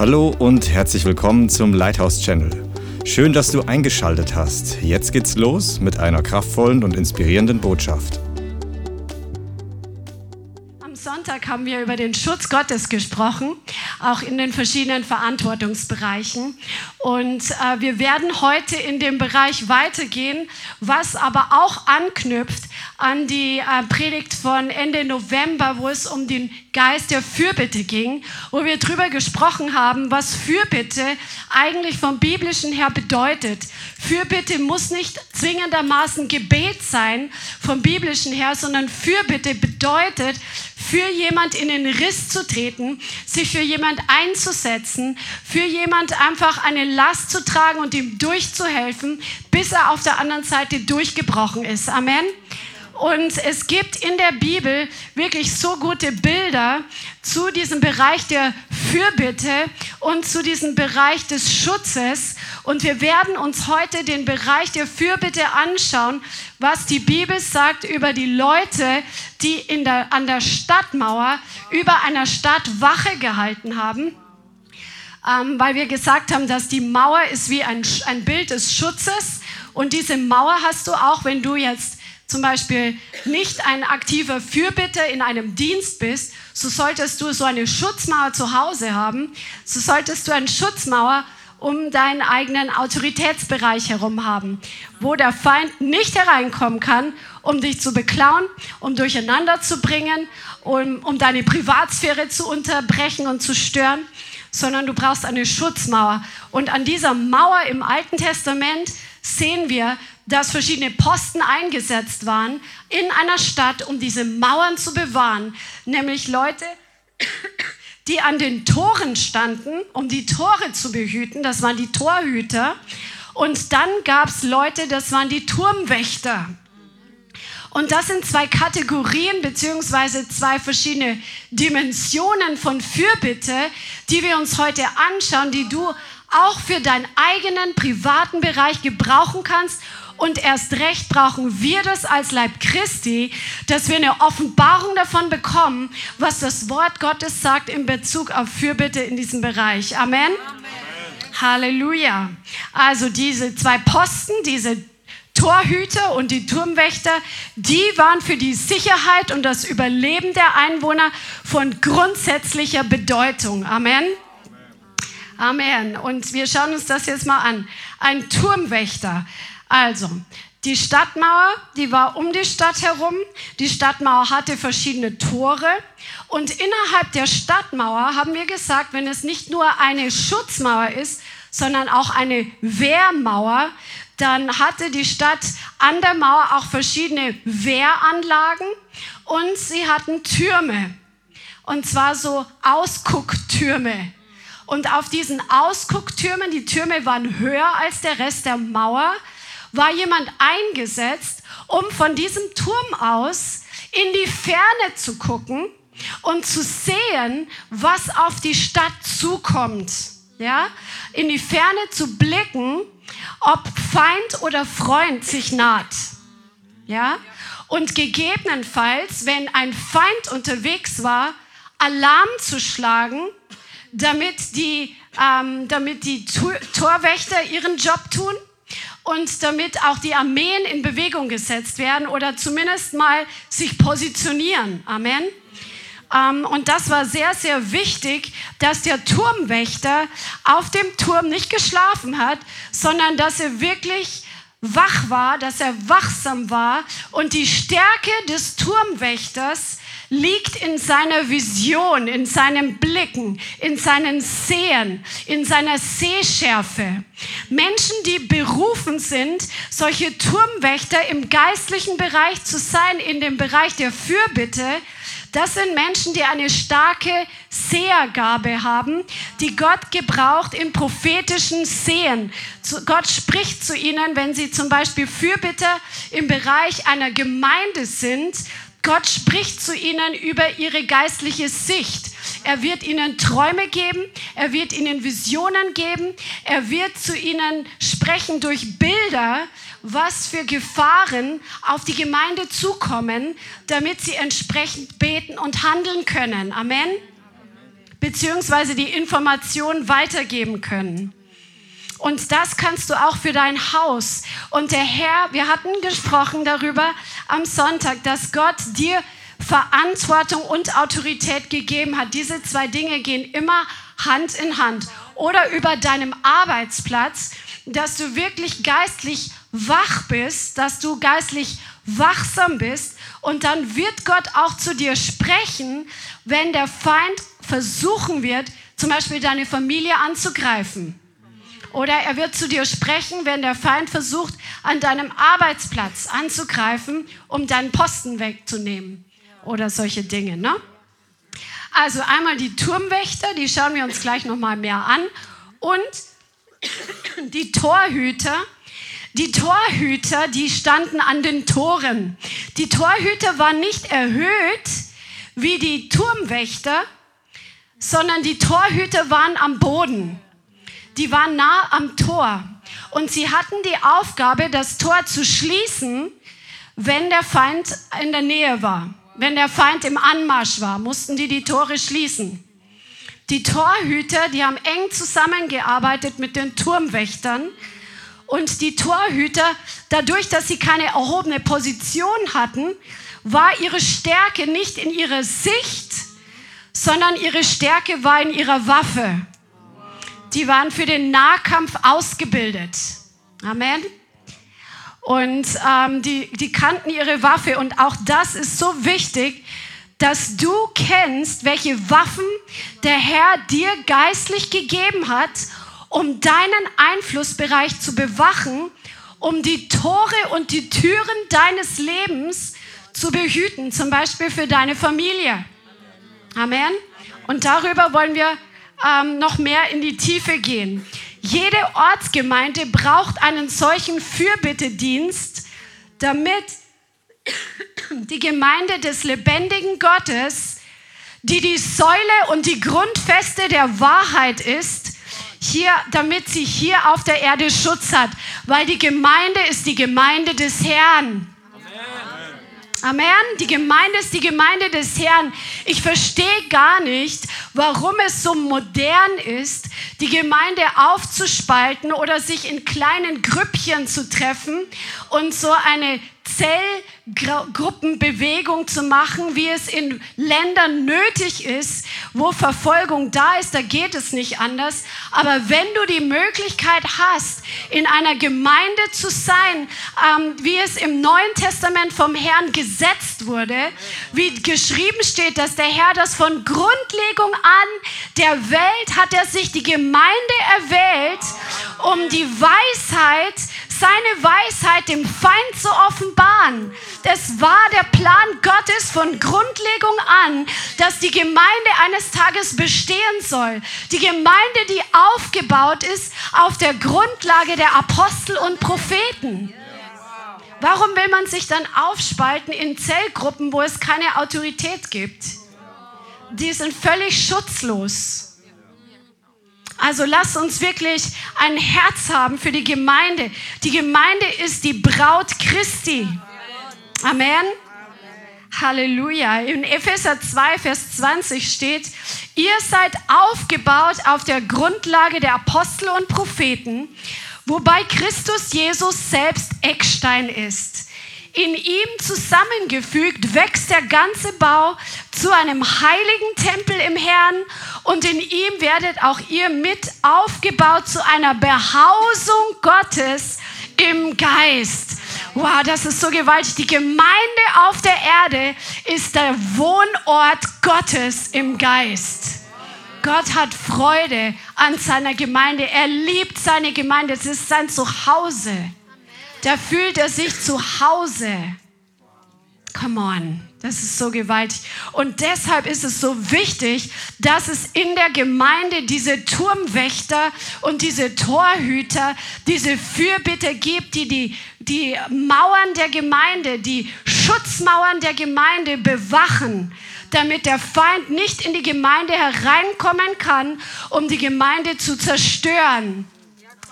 Hallo und herzlich willkommen zum Lighthouse Channel. Schön, dass du eingeschaltet hast. Jetzt geht's los mit einer kraftvollen und inspirierenden Botschaft. Am Sonntag haben wir über den Schutz Gottes gesprochen, auch in den verschiedenen Verantwortungsbereichen. Und äh, wir werden heute in dem Bereich weitergehen, was aber auch anknüpft an die äh, Predigt von Ende November, wo es um den Geist der Fürbitte ging, wo wir darüber gesprochen haben, was Fürbitte eigentlich vom biblischen her bedeutet. Fürbitte muss nicht zwingendermaßen Gebet sein vom biblischen her, sondern Fürbitte bedeutet, für jemand in den Riss zu treten, sich für jemand einzusetzen, für jemand einfach eine Last zu tragen und ihm durchzuhelfen, bis er auf der anderen Seite durchgebrochen ist. Amen. Und es gibt in der Bibel wirklich so gute Bilder zu diesem Bereich der Fürbitte und zu diesem Bereich des Schutzes. Und wir werden uns heute den Bereich der Fürbitte anschauen, was die Bibel sagt über die Leute, die in der, an der Stadtmauer über einer Stadt Wache gehalten haben. Ähm, weil wir gesagt haben, dass die Mauer ist wie ein, ein Bild des Schutzes. Und diese Mauer hast du auch, wenn du jetzt zum Beispiel nicht ein aktiver Fürbitter in einem Dienst bist, so solltest du so eine Schutzmauer zu Hause haben, so solltest du eine Schutzmauer um deinen eigenen Autoritätsbereich herum haben, wo der Feind nicht hereinkommen kann, um dich zu beklauen, um durcheinander zu bringen, um, um deine Privatsphäre zu unterbrechen und zu stören, sondern du brauchst eine Schutzmauer. Und an dieser Mauer im Alten Testament sehen wir, dass verschiedene Posten eingesetzt waren in einer Stadt, um diese Mauern zu bewahren, nämlich Leute, die an den Toren standen, um die Tore zu behüten, das waren die Torhüter. Und dann gab es Leute, das waren die Turmwächter. Und das sind zwei Kategorien beziehungsweise zwei verschiedene Dimensionen von Fürbitte, die wir uns heute anschauen, die du auch für deinen eigenen privaten Bereich gebrauchen kannst und erst recht brauchen wir das als Leib Christi, dass wir eine Offenbarung davon bekommen, was das Wort Gottes sagt in Bezug auf Fürbitte in diesem Bereich. Amen. Amen. Halleluja. Also diese zwei Posten, diese Torhüter und die Turmwächter, die waren für die Sicherheit und das Überleben der Einwohner von grundsätzlicher Bedeutung. Amen. Amen. Und wir schauen uns das jetzt mal an. Ein Turmwächter also, die Stadtmauer, die war um die Stadt herum. Die Stadtmauer hatte verschiedene Tore. Und innerhalb der Stadtmauer haben wir gesagt, wenn es nicht nur eine Schutzmauer ist, sondern auch eine Wehrmauer, dann hatte die Stadt an der Mauer auch verschiedene Wehranlagen und sie hatten Türme. Und zwar so Ausgucktürme. Und auf diesen Ausgucktürmen, die Türme waren höher als der Rest der Mauer, war jemand eingesetzt, um von diesem Turm aus in die Ferne zu gucken und zu sehen, was auf die Stadt zukommt. Ja? In die Ferne zu blicken, ob Feind oder Freund sich naht. Ja? Und gegebenenfalls, wenn ein Feind unterwegs war, Alarm zu schlagen, damit die, ähm, damit die Torwächter ihren Job tun und damit auch die Armeen in Bewegung gesetzt werden oder zumindest mal sich positionieren. Amen. Ähm, und das war sehr, sehr wichtig, dass der Turmwächter auf dem Turm nicht geschlafen hat, sondern dass er wirklich wach war, dass er wachsam war und die Stärke des Turmwächters liegt in seiner Vision, in seinem Blicken, in seinen Sehen, in seiner Sehschärfe. Menschen, die berufen sind, solche Turmwächter im geistlichen Bereich zu sein, in dem Bereich der Fürbitte, das sind Menschen, die eine starke Sehergabe haben, die Gott gebraucht im prophetischen Sehen. Gott spricht zu ihnen, wenn sie zum Beispiel Fürbitter im Bereich einer Gemeinde sind, Gott spricht zu ihnen über ihre geistliche Sicht. Er wird ihnen Träume geben, er wird ihnen Visionen geben, er wird zu ihnen sprechen durch Bilder, was für Gefahren auf die Gemeinde zukommen, damit sie entsprechend beten und handeln können. Amen. beziehungsweise die Information weitergeben können. Und das kannst du auch für dein Haus. Und der Herr, wir hatten gesprochen darüber am Sonntag, dass Gott dir Verantwortung und Autorität gegeben hat. Diese zwei Dinge gehen immer Hand in Hand. Oder über deinem Arbeitsplatz, dass du wirklich geistlich wach bist, dass du geistlich wachsam bist. Und dann wird Gott auch zu dir sprechen, wenn der Feind versuchen wird, zum Beispiel deine Familie anzugreifen. Oder er wird zu dir sprechen, wenn der Feind versucht, an deinem Arbeitsplatz anzugreifen, um deinen Posten wegzunehmen. Oder solche Dinge. Ne? Also einmal die Turmwächter, die schauen wir uns gleich nochmal mehr an. Und die Torhüter. Die Torhüter, die standen an den Toren. Die Torhüter waren nicht erhöht wie die Turmwächter, sondern die Torhüter waren am Boden die waren nah am Tor und sie hatten die Aufgabe, das Tor zu schließen, wenn der Feind in der Nähe war. Wenn der Feind im Anmarsch war, mussten die die Tore schließen. Die Torhüter, die haben eng zusammengearbeitet mit den Turmwächtern. Und die Torhüter, dadurch, dass sie keine erhobene Position hatten, war ihre Stärke nicht in ihrer Sicht, sondern ihre Stärke war in ihrer Waffe die waren für den Nahkampf ausgebildet. Amen. Und ähm, die, die kannten ihre Waffe. Und auch das ist so wichtig, dass du kennst, welche Waffen der Herr dir geistlich gegeben hat, um deinen Einflussbereich zu bewachen, um die Tore und die Türen deines Lebens zu behüten, zum Beispiel für deine Familie. Amen. Und darüber wollen wir ähm, noch mehr in die Tiefe gehen. Jede Ortsgemeinde braucht einen solchen Fürbittedienst, damit die Gemeinde des lebendigen Gottes, die die Säule und die Grundfeste der Wahrheit ist, hier, damit sie hier auf der Erde Schutz hat, weil die Gemeinde ist die Gemeinde des Herrn. Amen. Die Gemeinde ist die Gemeinde des Herrn. Ich verstehe gar nicht, warum es so modern ist, die Gemeinde aufzuspalten oder sich in kleinen Grüppchen zu treffen und so eine Zellgruppenbewegung zu machen, wie es in Ländern nötig ist, wo Verfolgung da ist, da geht es nicht anders. Aber wenn du die Möglichkeit hast, in einer Gemeinde zu sein, ähm, wie es im Neuen Testament vom Herrn gesetzt wurde, wie geschrieben steht, dass der Herr das von Grundlegung an der Welt hat er sich die Gemeinde erwählt, um die Weisheit seine Weisheit dem Feind zu offenbaren. Das war der Plan Gottes von Grundlegung an, dass die Gemeinde eines Tages bestehen soll. Die Gemeinde, die aufgebaut ist auf der Grundlage der Apostel und Propheten. Warum will man sich dann aufspalten in Zellgruppen, wo es keine Autorität gibt? Die sind völlig schutzlos. Also lasst uns wirklich ein Herz haben für die Gemeinde. Die Gemeinde ist die Braut Christi. Amen. Halleluja. In Epheser 2, Vers 20 steht, ihr seid aufgebaut auf der Grundlage der Apostel und Propheten, wobei Christus Jesus selbst Eckstein ist. In ihm zusammengefügt wächst der ganze Bau zu einem heiligen Tempel im Herrn und in ihm werdet auch ihr mit aufgebaut zu einer Behausung Gottes im Geist. Wow, das ist so gewaltig. Die Gemeinde auf der Erde ist der Wohnort Gottes im Geist. Gott hat Freude an seiner Gemeinde. Er liebt seine Gemeinde. Es ist sein Zuhause da fühlt er sich zu Hause. Come on, das ist so gewaltig. Und deshalb ist es so wichtig, dass es in der Gemeinde diese Turmwächter und diese Torhüter, diese Fürbitter gibt, die, die die Mauern der Gemeinde, die Schutzmauern der Gemeinde bewachen, damit der Feind nicht in die Gemeinde hereinkommen kann, um die Gemeinde zu zerstören.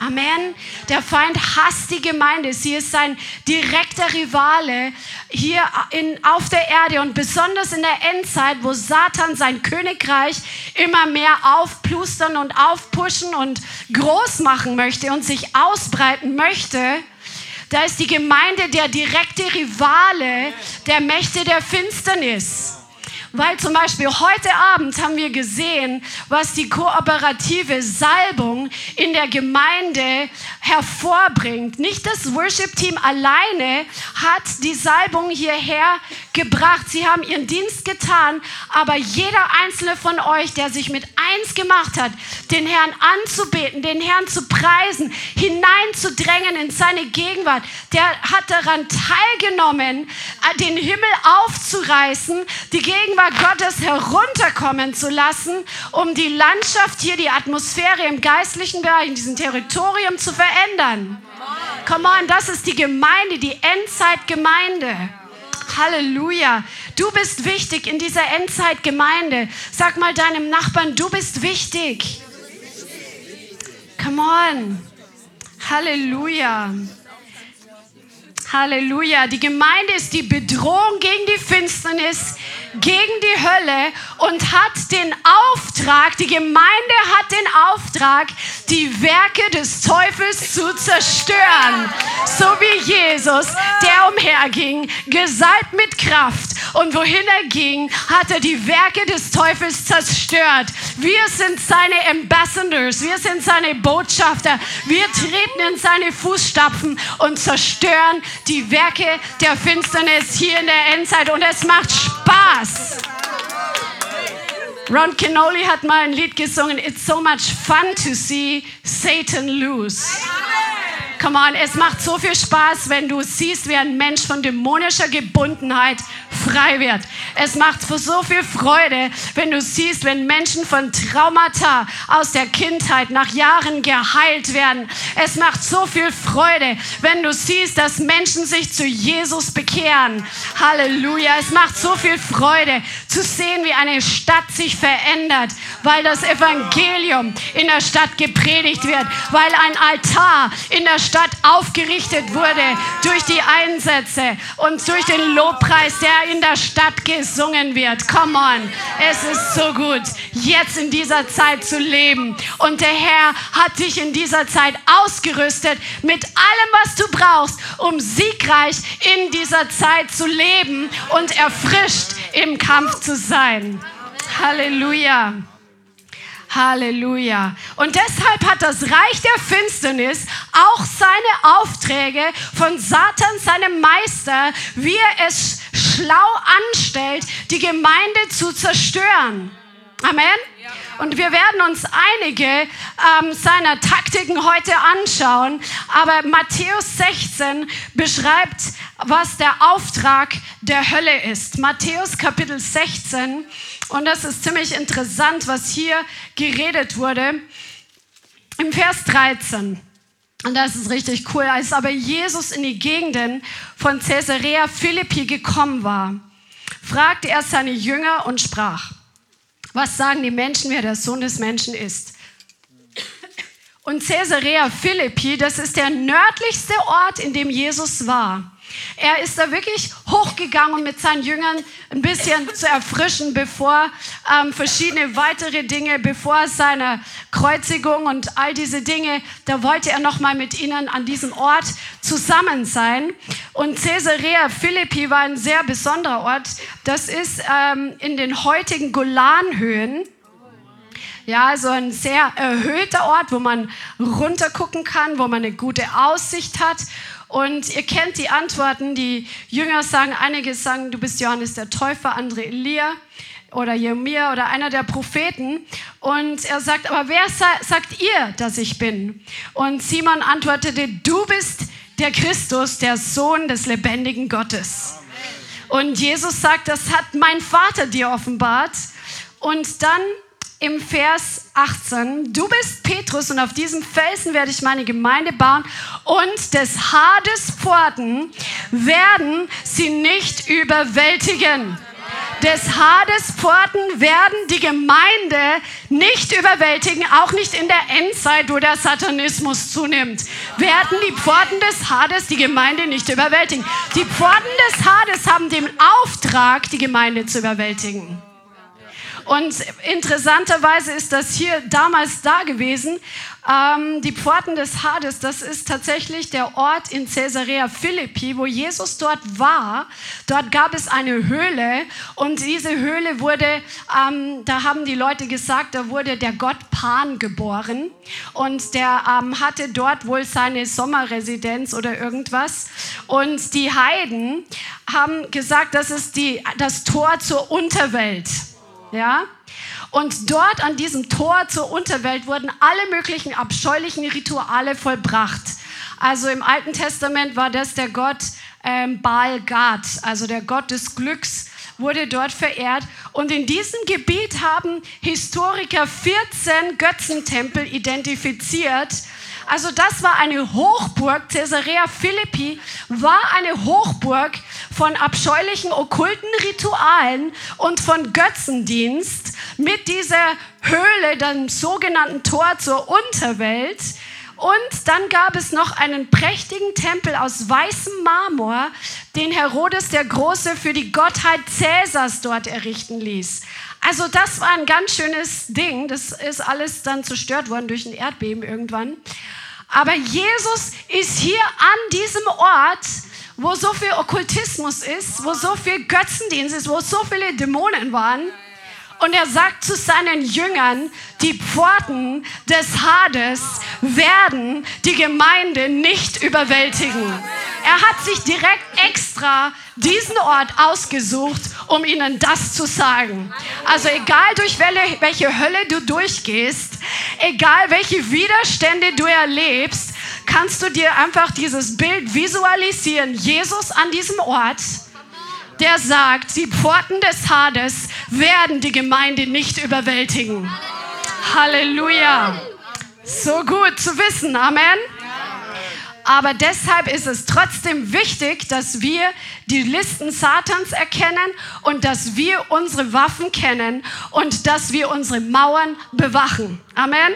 Amen. Der Feind hasst die Gemeinde. Sie ist sein direkter Rivale hier in, auf der Erde und besonders in der Endzeit, wo Satan sein Königreich immer mehr aufplustern und aufpushen und groß machen möchte und sich ausbreiten möchte. Da ist die Gemeinde der direkte Rivale der Mächte der Finsternis. Weil zum Beispiel heute Abend haben wir gesehen, was die kooperative Salbung in der Gemeinde hervorbringt. Nicht das Worship-Team alleine hat die Salbung hierher gebracht. Sie haben ihren Dienst getan, aber jeder einzelne von euch, der sich mit eins gemacht hat, den Herrn anzubeten, den Herrn zu preisen, hineinzudrängen in seine Gegenwart, der hat daran teilgenommen, den Himmel aufzureißen, die Gegenwart Gegenwart Gottes herunterkommen zu lassen, um die Landschaft hier, die Atmosphäre im geistlichen Bereich, in diesem Territorium zu verändern. Come on, das ist die Gemeinde, die Endzeitgemeinde. Halleluja. Du bist wichtig in dieser Endzeitgemeinde. Sag mal deinem Nachbarn, du bist wichtig. Come on. Halleluja. Halleluja. Die Gemeinde ist die Bedrohung gegen die Finsternis, gegen die Hölle und hat den Auftrag, die Gemeinde hat den Auftrag, die Werke des Teufels zu zerstören. So wie Jesus, der umherging, gesalbt mit Kraft und wohin er ging, hat er die Werke des Teufels zerstört. Wir sind seine Ambassadors, wir sind seine Botschafter. Wir treten in seine Fußstapfen und zerstören die Werke der Finsternis hier in der Endzeit. Und es macht Spaß. Ron Kenoli hat mal ein Lied gesungen, It's so much fun to see Satan lose. Come on, es macht so viel Spaß, wenn du siehst, wie ein Mensch von dämonischer Gebundenheit frei wird. Es macht so viel Freude, wenn du siehst, wenn Menschen von Traumata aus der Kindheit nach Jahren geheilt werden. Es macht so viel Freude, wenn du siehst, dass Menschen sich zu Jesus bekehren. Halleluja. Es macht so viel Freude zu sehen, wie eine Stadt sich verändert, weil das Evangelium in der Stadt gepredigt wird, weil ein Altar in der Stadt aufgerichtet wurde durch die Einsätze und durch den Lobpreis, der in der Stadt gesungen wird. Come on, es ist so gut, jetzt in dieser Zeit zu leben. Und der Herr hat dich in dieser Zeit ausgerüstet mit allem, was du brauchst, um siegreich in dieser Zeit zu leben und erfrischt im Kampf zu sein. Halleluja. Halleluja. Und deshalb hat das Reich der Finsternis auch seine Aufträge von Satan, seinem Meister, wie er es schlau anstellt, die Gemeinde zu zerstören. Amen. Und wir werden uns einige ähm, seiner Taktiken heute anschauen. Aber Matthäus 16 beschreibt, was der Auftrag der Hölle ist. Matthäus Kapitel 16 und das ist ziemlich interessant, was hier geredet wurde. Im Vers 13. Und das ist richtig cool. Als aber Jesus in die Gegenden von Caesarea Philippi gekommen war, fragte er seine Jünger und sprach, was sagen die Menschen, wer der Sohn des Menschen ist? Und Caesarea Philippi, das ist der nördlichste Ort, in dem Jesus war. Er ist da wirklich hochgegangen, um mit seinen Jüngern ein bisschen zu erfrischen, bevor ähm, verschiedene weitere Dinge, bevor seine Kreuzigung und all diese Dinge, da wollte er noch mal mit ihnen an diesem Ort zusammen sein. Und Caesarea Philippi war ein sehr besonderer Ort. Das ist ähm, in den heutigen Golanhöhen. Ja, also ein sehr erhöhter Ort, wo man runtergucken kann, wo man eine gute Aussicht hat. Und ihr kennt die Antworten. Die Jünger sagen, einige sagen, du bist Johannes der Täufer, andere Elia oder Jeremia oder einer der Propheten. Und er sagt, aber wer sa sagt ihr, dass ich bin? Und Simon antwortete, du bist der Christus, der Sohn des lebendigen Gottes. Und Jesus sagt, das hat mein Vater dir offenbart. Und dann im Vers 18, du bist Petrus und auf diesem Felsen werde ich meine Gemeinde bauen und des Hades Pforten werden sie nicht überwältigen. des Hades Pforten werden die Gemeinde nicht überwältigen, auch nicht in der Endzeit, wo der Satanismus zunimmt. Werden die Pforten des Hades die Gemeinde nicht überwältigen. Die Pforten des Hades haben den Auftrag, die Gemeinde zu überwältigen. Und interessanterweise ist das hier damals da gewesen. Ähm, die Pforten des Hades, das ist tatsächlich der Ort in Caesarea Philippi, wo Jesus dort war. Dort gab es eine Höhle und diese Höhle wurde, ähm, da haben die Leute gesagt, da wurde der Gott Pan geboren und der ähm, hatte dort wohl seine Sommerresidenz oder irgendwas. Und die Heiden haben gesagt, das ist die, das Tor zur Unterwelt. Ja? Und dort an diesem Tor zur Unterwelt wurden alle möglichen abscheulichen Rituale vollbracht. Also im Alten Testament war das der Gott ähm, Baal Gad, also der Gott des Glücks, wurde dort verehrt. Und in diesem Gebiet haben Historiker 14 Götzentempel identifiziert, also das war eine Hochburg, Caesarea Philippi war eine Hochburg von abscheulichen okkulten Ritualen und von Götzendienst mit dieser Höhle, dem sogenannten Tor zur Unterwelt. Und dann gab es noch einen prächtigen Tempel aus weißem Marmor, den Herodes der Große für die Gottheit Cäsars dort errichten ließ. Also das war ein ganz schönes Ding. Das ist alles dann zerstört worden durch ein Erdbeben irgendwann. Aber Jesus ist hier an diesem Ort, wo so viel Okkultismus ist, wo so viel Götzendienst ist, wo so viele Dämonen waren. Und er sagt zu seinen Jüngern, die Pforten des Hades werden die Gemeinde nicht überwältigen. Er hat sich direkt extra diesen Ort ausgesucht, um ihnen das zu sagen. Also egal durch welche Hölle du durchgehst, egal welche Widerstände du erlebst, kannst du dir einfach dieses Bild visualisieren. Jesus an diesem Ort der sagt, die Pforten des Hades werden die Gemeinde nicht überwältigen. Halleluja. So gut zu wissen. Amen. Aber deshalb ist es trotzdem wichtig, dass wir die Listen Satans erkennen und dass wir unsere Waffen kennen und dass wir unsere Mauern bewachen. Amen.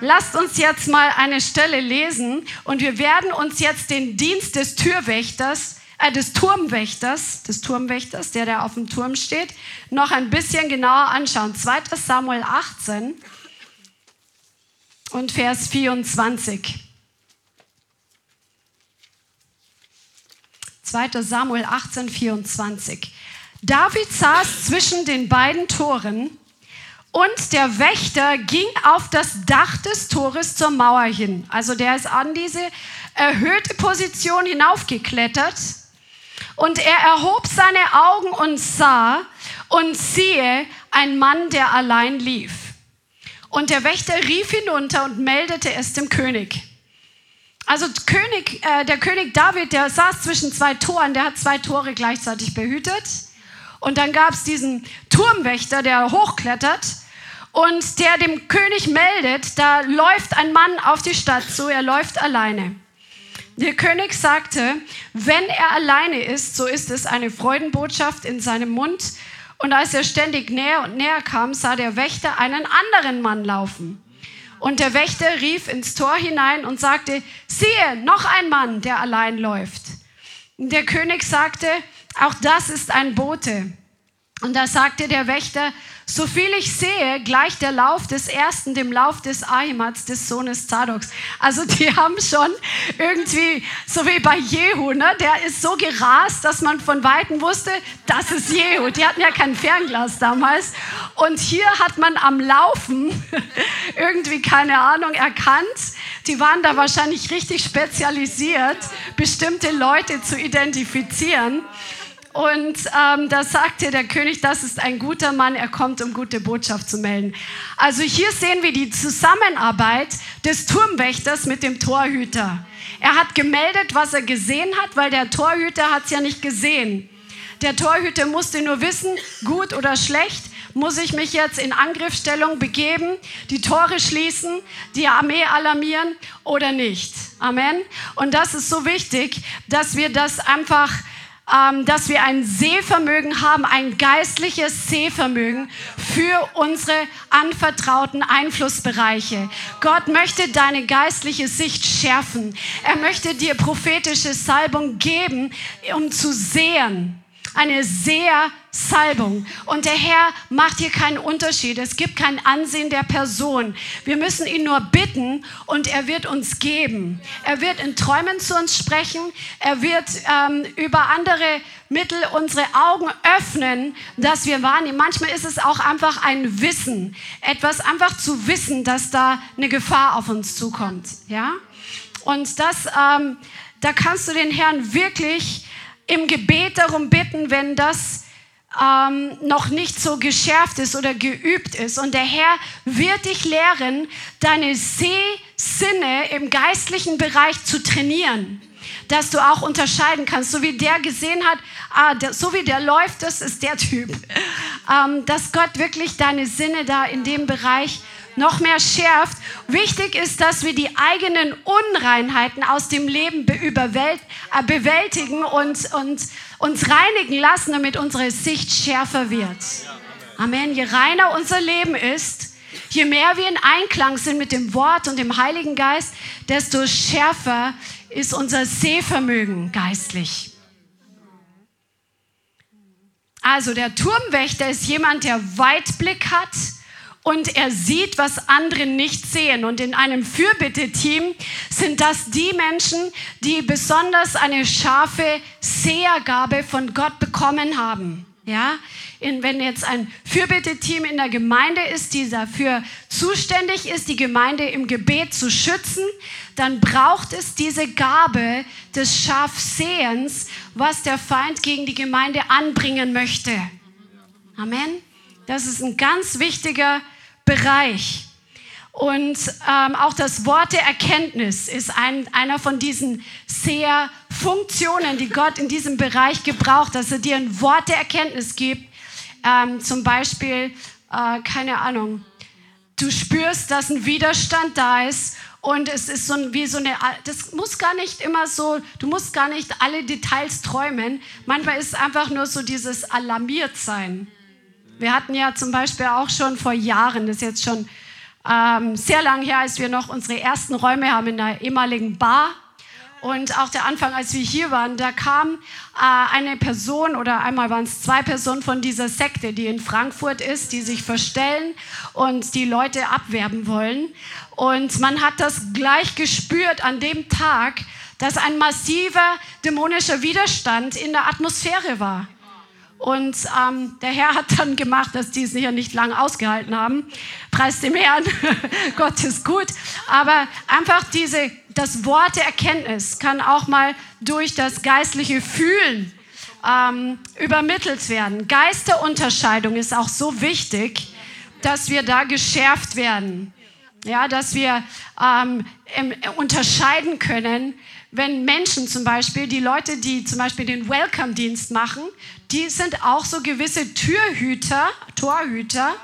Lasst uns jetzt mal eine Stelle lesen und wir werden uns jetzt den Dienst des Türwächters äh, des Turmwächters, des Turmwächters, der da auf dem Turm steht, noch ein bisschen genauer anschauen. 2. Samuel 18 und Vers 24. 2. Samuel 18, 24. David saß zwischen den beiden Toren und der Wächter ging auf das Dach des Tores zur Mauer hin. Also der ist an diese erhöhte Position hinaufgeklettert und er erhob seine Augen und sah, und siehe, ein Mann, der allein lief. Und der Wächter rief hinunter und meldete es dem König. Also König, äh, der König David, der saß zwischen zwei Toren, der hat zwei Tore gleichzeitig behütet. Und dann gab es diesen Turmwächter, der hochklettert und der dem König meldet, da läuft ein Mann auf die Stadt zu, er läuft alleine. Der König sagte, wenn er alleine ist, so ist es eine Freudenbotschaft in seinem Mund. Und als er ständig näher und näher kam, sah der Wächter einen anderen Mann laufen. Und der Wächter rief ins Tor hinein und sagte, siehe, noch ein Mann, der allein läuft. Der König sagte, auch das ist ein Bote. Und da sagte der Wächter, so viel ich sehe, gleicht der Lauf des ersten dem Lauf des Ahimats, des Sohnes Zadoks. Also die haben schon irgendwie, so wie bei Jehu, ne? der ist so gerast, dass man von Weitem wusste, das ist Jehu. Die hatten ja kein Fernglas damals. Und hier hat man am Laufen irgendwie, keine Ahnung, erkannt, die waren da wahrscheinlich richtig spezialisiert, bestimmte Leute zu identifizieren. Und ähm, da sagte der König, das ist ein guter Mann, er kommt, um gute Botschaft zu melden. Also hier sehen wir die Zusammenarbeit des Turmwächters mit dem Torhüter. Er hat gemeldet, was er gesehen hat, weil der Torhüter hat es ja nicht gesehen. Der Torhüter musste nur wissen, gut oder schlecht, muss ich mich jetzt in Angriffsstellung begeben, die Tore schließen, die Armee alarmieren oder nicht. Amen. Und das ist so wichtig, dass wir das einfach dass wir ein Sehvermögen haben, ein geistliches Sehvermögen für unsere anvertrauten Einflussbereiche. Gott möchte deine geistliche Sicht schärfen. Er möchte dir prophetische Salbung geben, um zu sehen eine sehr Salbung. Und der Herr macht hier keinen Unterschied. Es gibt kein Ansehen der Person. Wir müssen ihn nur bitten und er wird uns geben. Er wird in Träumen zu uns sprechen. Er wird ähm, über andere Mittel unsere Augen öffnen, dass wir wahrnehmen. Manchmal ist es auch einfach ein Wissen. Etwas einfach zu wissen, dass da eine Gefahr auf uns zukommt. Ja? Und das, ähm, da kannst du den Herrn wirklich im Gebet darum bitten, wenn das ähm, noch nicht so geschärft ist oder geübt ist. Und der Herr wird dich lehren, deine Sehsinne im geistlichen Bereich zu trainieren dass du auch unterscheiden kannst, so wie der gesehen hat, ah, der, so wie der läuft, das ist der Typ. Ähm, dass Gott wirklich deine Sinne da in dem Bereich noch mehr schärft. Wichtig ist, dass wir die eigenen Unreinheiten aus dem Leben äh, bewältigen und, und uns reinigen lassen, damit unsere Sicht schärfer wird. Amen. Je reiner unser Leben ist, je mehr wir in Einklang sind mit dem Wort und dem Heiligen Geist, desto schärfer ist unser Sehvermögen geistlich. Also der Turmwächter ist jemand, der Weitblick hat und er sieht, was andere nicht sehen. Und in einem Fürbitte-Team sind das die Menschen, die besonders eine scharfe Sehergabe von Gott bekommen haben. Ja, in, wenn jetzt ein Fürbitte-Team in der Gemeinde ist, die dafür zuständig ist, die Gemeinde im Gebet zu schützen, dann braucht es diese Gabe des Scharfsehens, was der Feind gegen die Gemeinde anbringen möchte. Amen. Das ist ein ganz wichtiger Bereich. Und ähm, auch das Wort der Erkenntnis ist ein, einer von diesen sehr Funktionen, die Gott in diesem Bereich gebraucht, dass er dir ein Wort der Erkenntnis gibt. Ähm, zum Beispiel, äh, keine Ahnung, du spürst, dass ein Widerstand da ist und es ist so wie so eine, das muss gar nicht immer so, du musst gar nicht alle Details träumen. Manchmal ist es einfach nur so dieses alarmiert sein. Wir hatten ja zum Beispiel auch schon vor Jahren, das ist jetzt schon ähm, sehr lang her, als wir noch unsere ersten Räume haben in der ehemaligen Bar. Und auch der Anfang, als wir hier waren, da kam äh, eine Person oder einmal waren es zwei Personen von dieser Sekte, die in Frankfurt ist, die sich verstellen und die Leute abwerben wollen. Und man hat das gleich gespürt an dem Tag, dass ein massiver dämonischer Widerstand in der Atmosphäre war. Und ähm, der Herr hat dann gemacht, dass die es sicher nicht lange ausgehalten haben. Preis dem Herrn, Gott ist gut. Aber einfach diese, das Wort der Erkenntnis kann auch mal durch das geistliche Fühlen ähm, übermittelt werden. Geisterunterscheidung ist auch so wichtig, dass wir da geschärft werden. Ja, dass wir ähm, unterscheiden können, wenn Menschen zum Beispiel, die Leute, die zum Beispiel den Welcome-Dienst machen, die sind auch so gewisse Türhüter, Torhüter,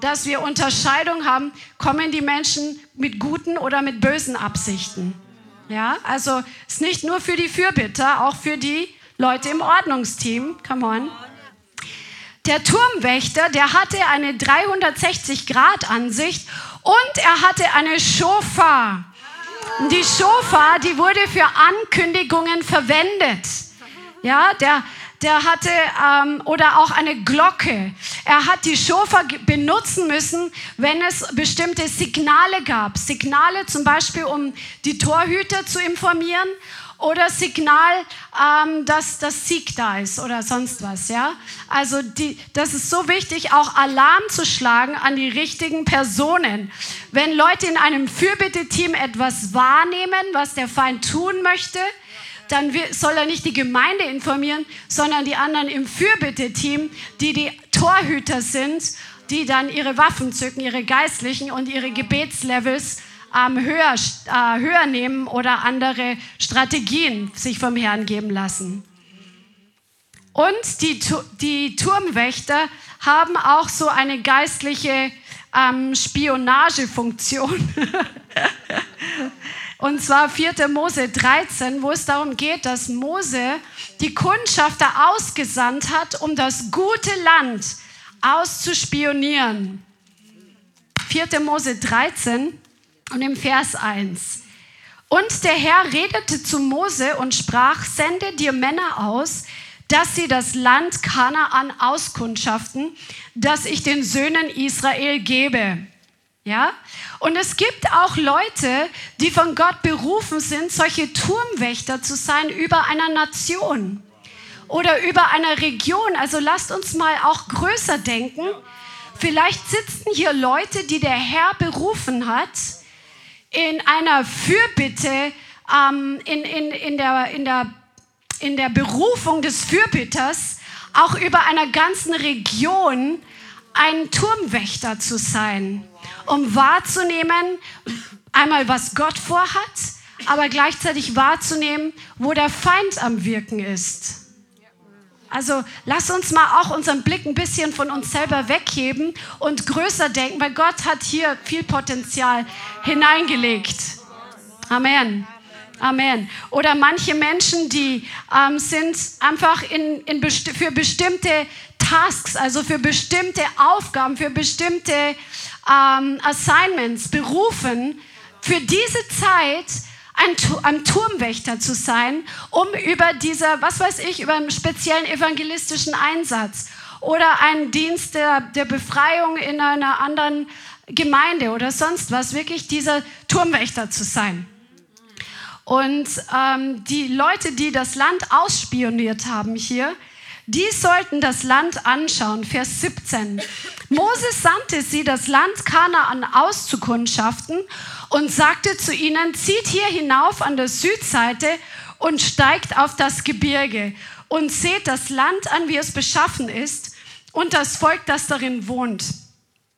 dass wir Unterscheidung haben, kommen die Menschen mit guten oder mit bösen Absichten. Ja, also ist nicht nur für die Fürbitter, auch für die Leute im Ordnungsteam. Come on. Der Turmwächter, der hatte eine 360-Grad-Ansicht und er hatte eine Schofar. Die Schofar, die wurde für Ankündigungen verwendet. Ja, der, der hatte, ähm, oder auch eine Glocke. Er hat die Schofar benutzen müssen, wenn es bestimmte Signale gab. Signale zum Beispiel, um die Torhüter zu informieren oder Signal, ähm, dass das Sieg da ist oder sonst was. Ja? Also die, das ist so wichtig, auch Alarm zu schlagen an die richtigen Personen. Wenn Leute in einem Fürbitte-Team etwas wahrnehmen, was der Feind tun möchte, dann soll er nicht die Gemeinde informieren, sondern die anderen im Fürbitte-Team, die die Torhüter sind, die dann ihre Waffen zücken, ihre geistlichen und ihre Gebetslevels ähm, höher, äh, höher nehmen oder andere Strategien sich vom Herrn geben lassen. Und die, die Turmwächter haben auch so eine geistliche ähm, Spionagefunktion. Und zwar 4. Mose 13, wo es darum geht, dass Mose die Kundschafter ausgesandt hat, um das gute Land auszuspionieren. 4. Mose 13 und im Vers 1. Und der Herr redete zu Mose und sprach, sende dir Männer aus, dass sie das Land Kanaan auskundschaften, das ich den Söhnen Israel gebe. Ja? Und es gibt auch Leute, die von Gott berufen sind, solche Turmwächter zu sein über einer Nation oder über einer Region. Also lasst uns mal auch größer denken. Vielleicht sitzen hier Leute, die der Herr berufen hat, in einer Fürbitte, ähm, in, in, in, der, in, der, in der Berufung des Fürbitters, auch über einer ganzen Region ein Turmwächter zu sein, um wahrzunehmen, einmal was Gott vorhat, aber gleichzeitig wahrzunehmen, wo der Feind am Wirken ist. Also lass uns mal auch unseren Blick ein bisschen von uns selber wegheben und größer denken, weil Gott hat hier viel Potenzial hineingelegt. Amen. Amen. Oder manche Menschen, die ähm, sind einfach in, in besti für bestimmte Tasks, also für bestimmte Aufgaben, für bestimmte ähm, Assignments berufen, für diese Zeit ein, ein Turmwächter zu sein, um über dieser, was weiß ich, über einen speziellen evangelistischen Einsatz oder einen Dienst der, der Befreiung in einer anderen Gemeinde oder sonst was, wirklich dieser Turmwächter zu sein. Und ähm, die Leute, die das Land ausspioniert haben hier, die sollten das Land anschauen. Vers 17. Moses sandte sie, das Land Kanaan auszukundschaften und sagte zu ihnen, zieht hier hinauf an der Südseite und steigt auf das Gebirge und seht das Land an, wie es beschaffen ist und das Volk, das darin wohnt.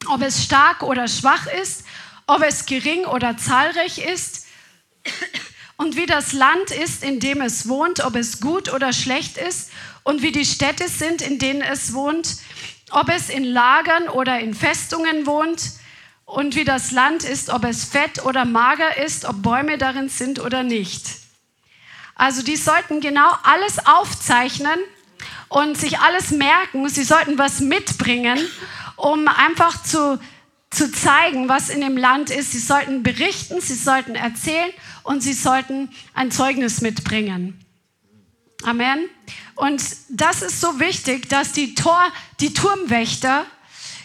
Ob es stark oder schwach ist, ob es gering oder zahlreich ist und wie das Land ist, in dem es wohnt, ob es gut oder schlecht ist und wie die Städte sind, in denen es wohnt, ob es in Lagern oder in Festungen wohnt und wie das Land ist, ob es fett oder mager ist, ob Bäume darin sind oder nicht. Also die sollten genau alles aufzeichnen und sich alles merken. Sie sollten was mitbringen, um einfach zu, zu zeigen, was in dem Land ist. Sie sollten berichten, sie sollten erzählen und sie sollten ein Zeugnis mitbringen. Amen. Und das ist so wichtig, dass die, Tor, die Turmwächter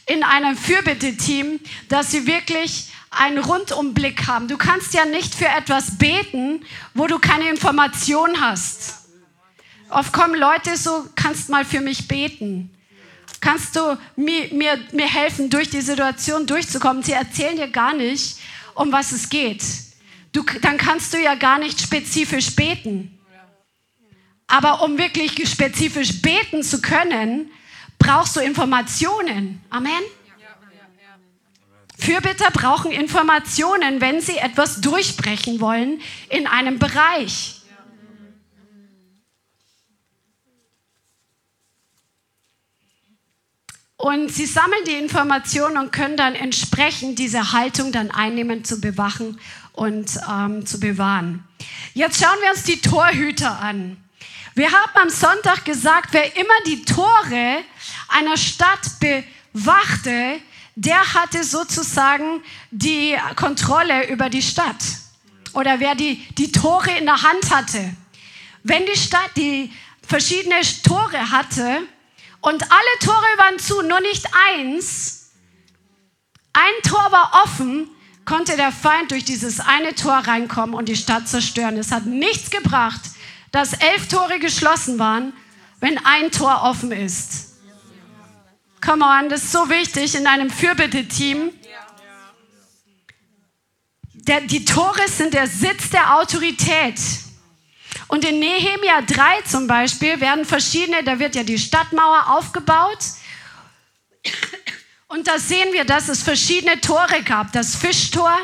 in einem Fürbitte-Team, dass sie wirklich einen Rundumblick haben. Du kannst ja nicht für etwas beten, wo du keine Information hast. Oft kommen Leute so, kannst mal für mich beten. Kannst du mir, mir, mir helfen, durch die Situation durchzukommen? Sie erzählen dir gar nicht, um was es geht. Du, dann kannst du ja gar nicht spezifisch beten. Aber um wirklich spezifisch beten zu können, brauchst du Informationen. Amen. Fürbitter brauchen Informationen, wenn sie etwas durchbrechen wollen in einem Bereich. Und sie sammeln die Informationen und können dann entsprechend diese Haltung dann einnehmen, zu bewachen und ähm, zu bewahren. Jetzt schauen wir uns die Torhüter an. Wir haben am Sonntag gesagt, wer immer die Tore einer Stadt bewachte, der hatte sozusagen die Kontrolle über die Stadt. Oder wer die, die Tore in der Hand hatte. Wenn die Stadt die verschiedene Tore hatte und alle Tore waren zu, nur nicht eins, ein Tor war offen, konnte der Feind durch dieses eine Tor reinkommen und die Stadt zerstören. Es hat nichts gebracht, dass elf Tore geschlossen waren, wenn ein Tor offen ist. Come on, das ist so wichtig in einem Fürbitte-Team. die Tore sind der Sitz der Autorität. Und in Nehemia 3 zum Beispiel werden verschiedene, da wird ja die Stadtmauer aufgebaut. Und da sehen wir, dass es verschiedene Tore gab. Das Fischtor,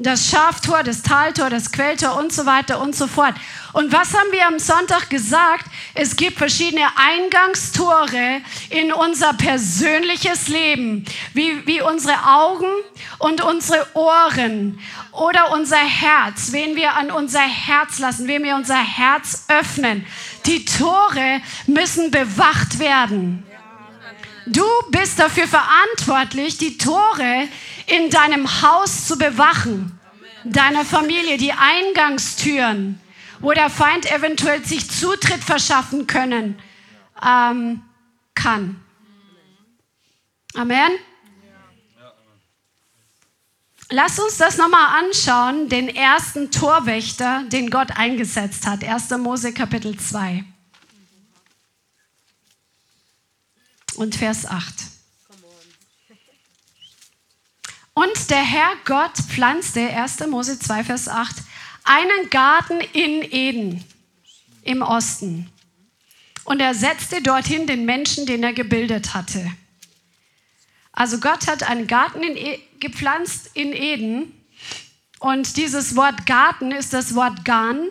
das Schaftor, das Taltor, das Quelltor und so weiter und so fort. Und was haben wir am Sonntag gesagt? Es gibt verschiedene Eingangstore in unser persönliches Leben, wie, wie unsere Augen und unsere Ohren oder unser Herz, wen wir an unser Herz lassen, wen wir unser Herz öffnen. Die Tore müssen bewacht werden. Du bist dafür verantwortlich, die Tore in deinem Haus zu bewachen, deiner Familie, die Eingangstüren, wo der Feind eventuell sich Zutritt verschaffen können ähm, kann. Amen. Lass uns das nochmal anschauen, den ersten Torwächter, den Gott eingesetzt hat. 1. Mose Kapitel 2 und Vers 8. Und der Herr Gott pflanzte, 1. Mose 2, Vers 8, einen Garten in Eden im Osten. Und er setzte dorthin den Menschen, den er gebildet hatte. Also Gott hat einen Garten in e gepflanzt in Eden. Und dieses Wort Garten ist das Wort Gan.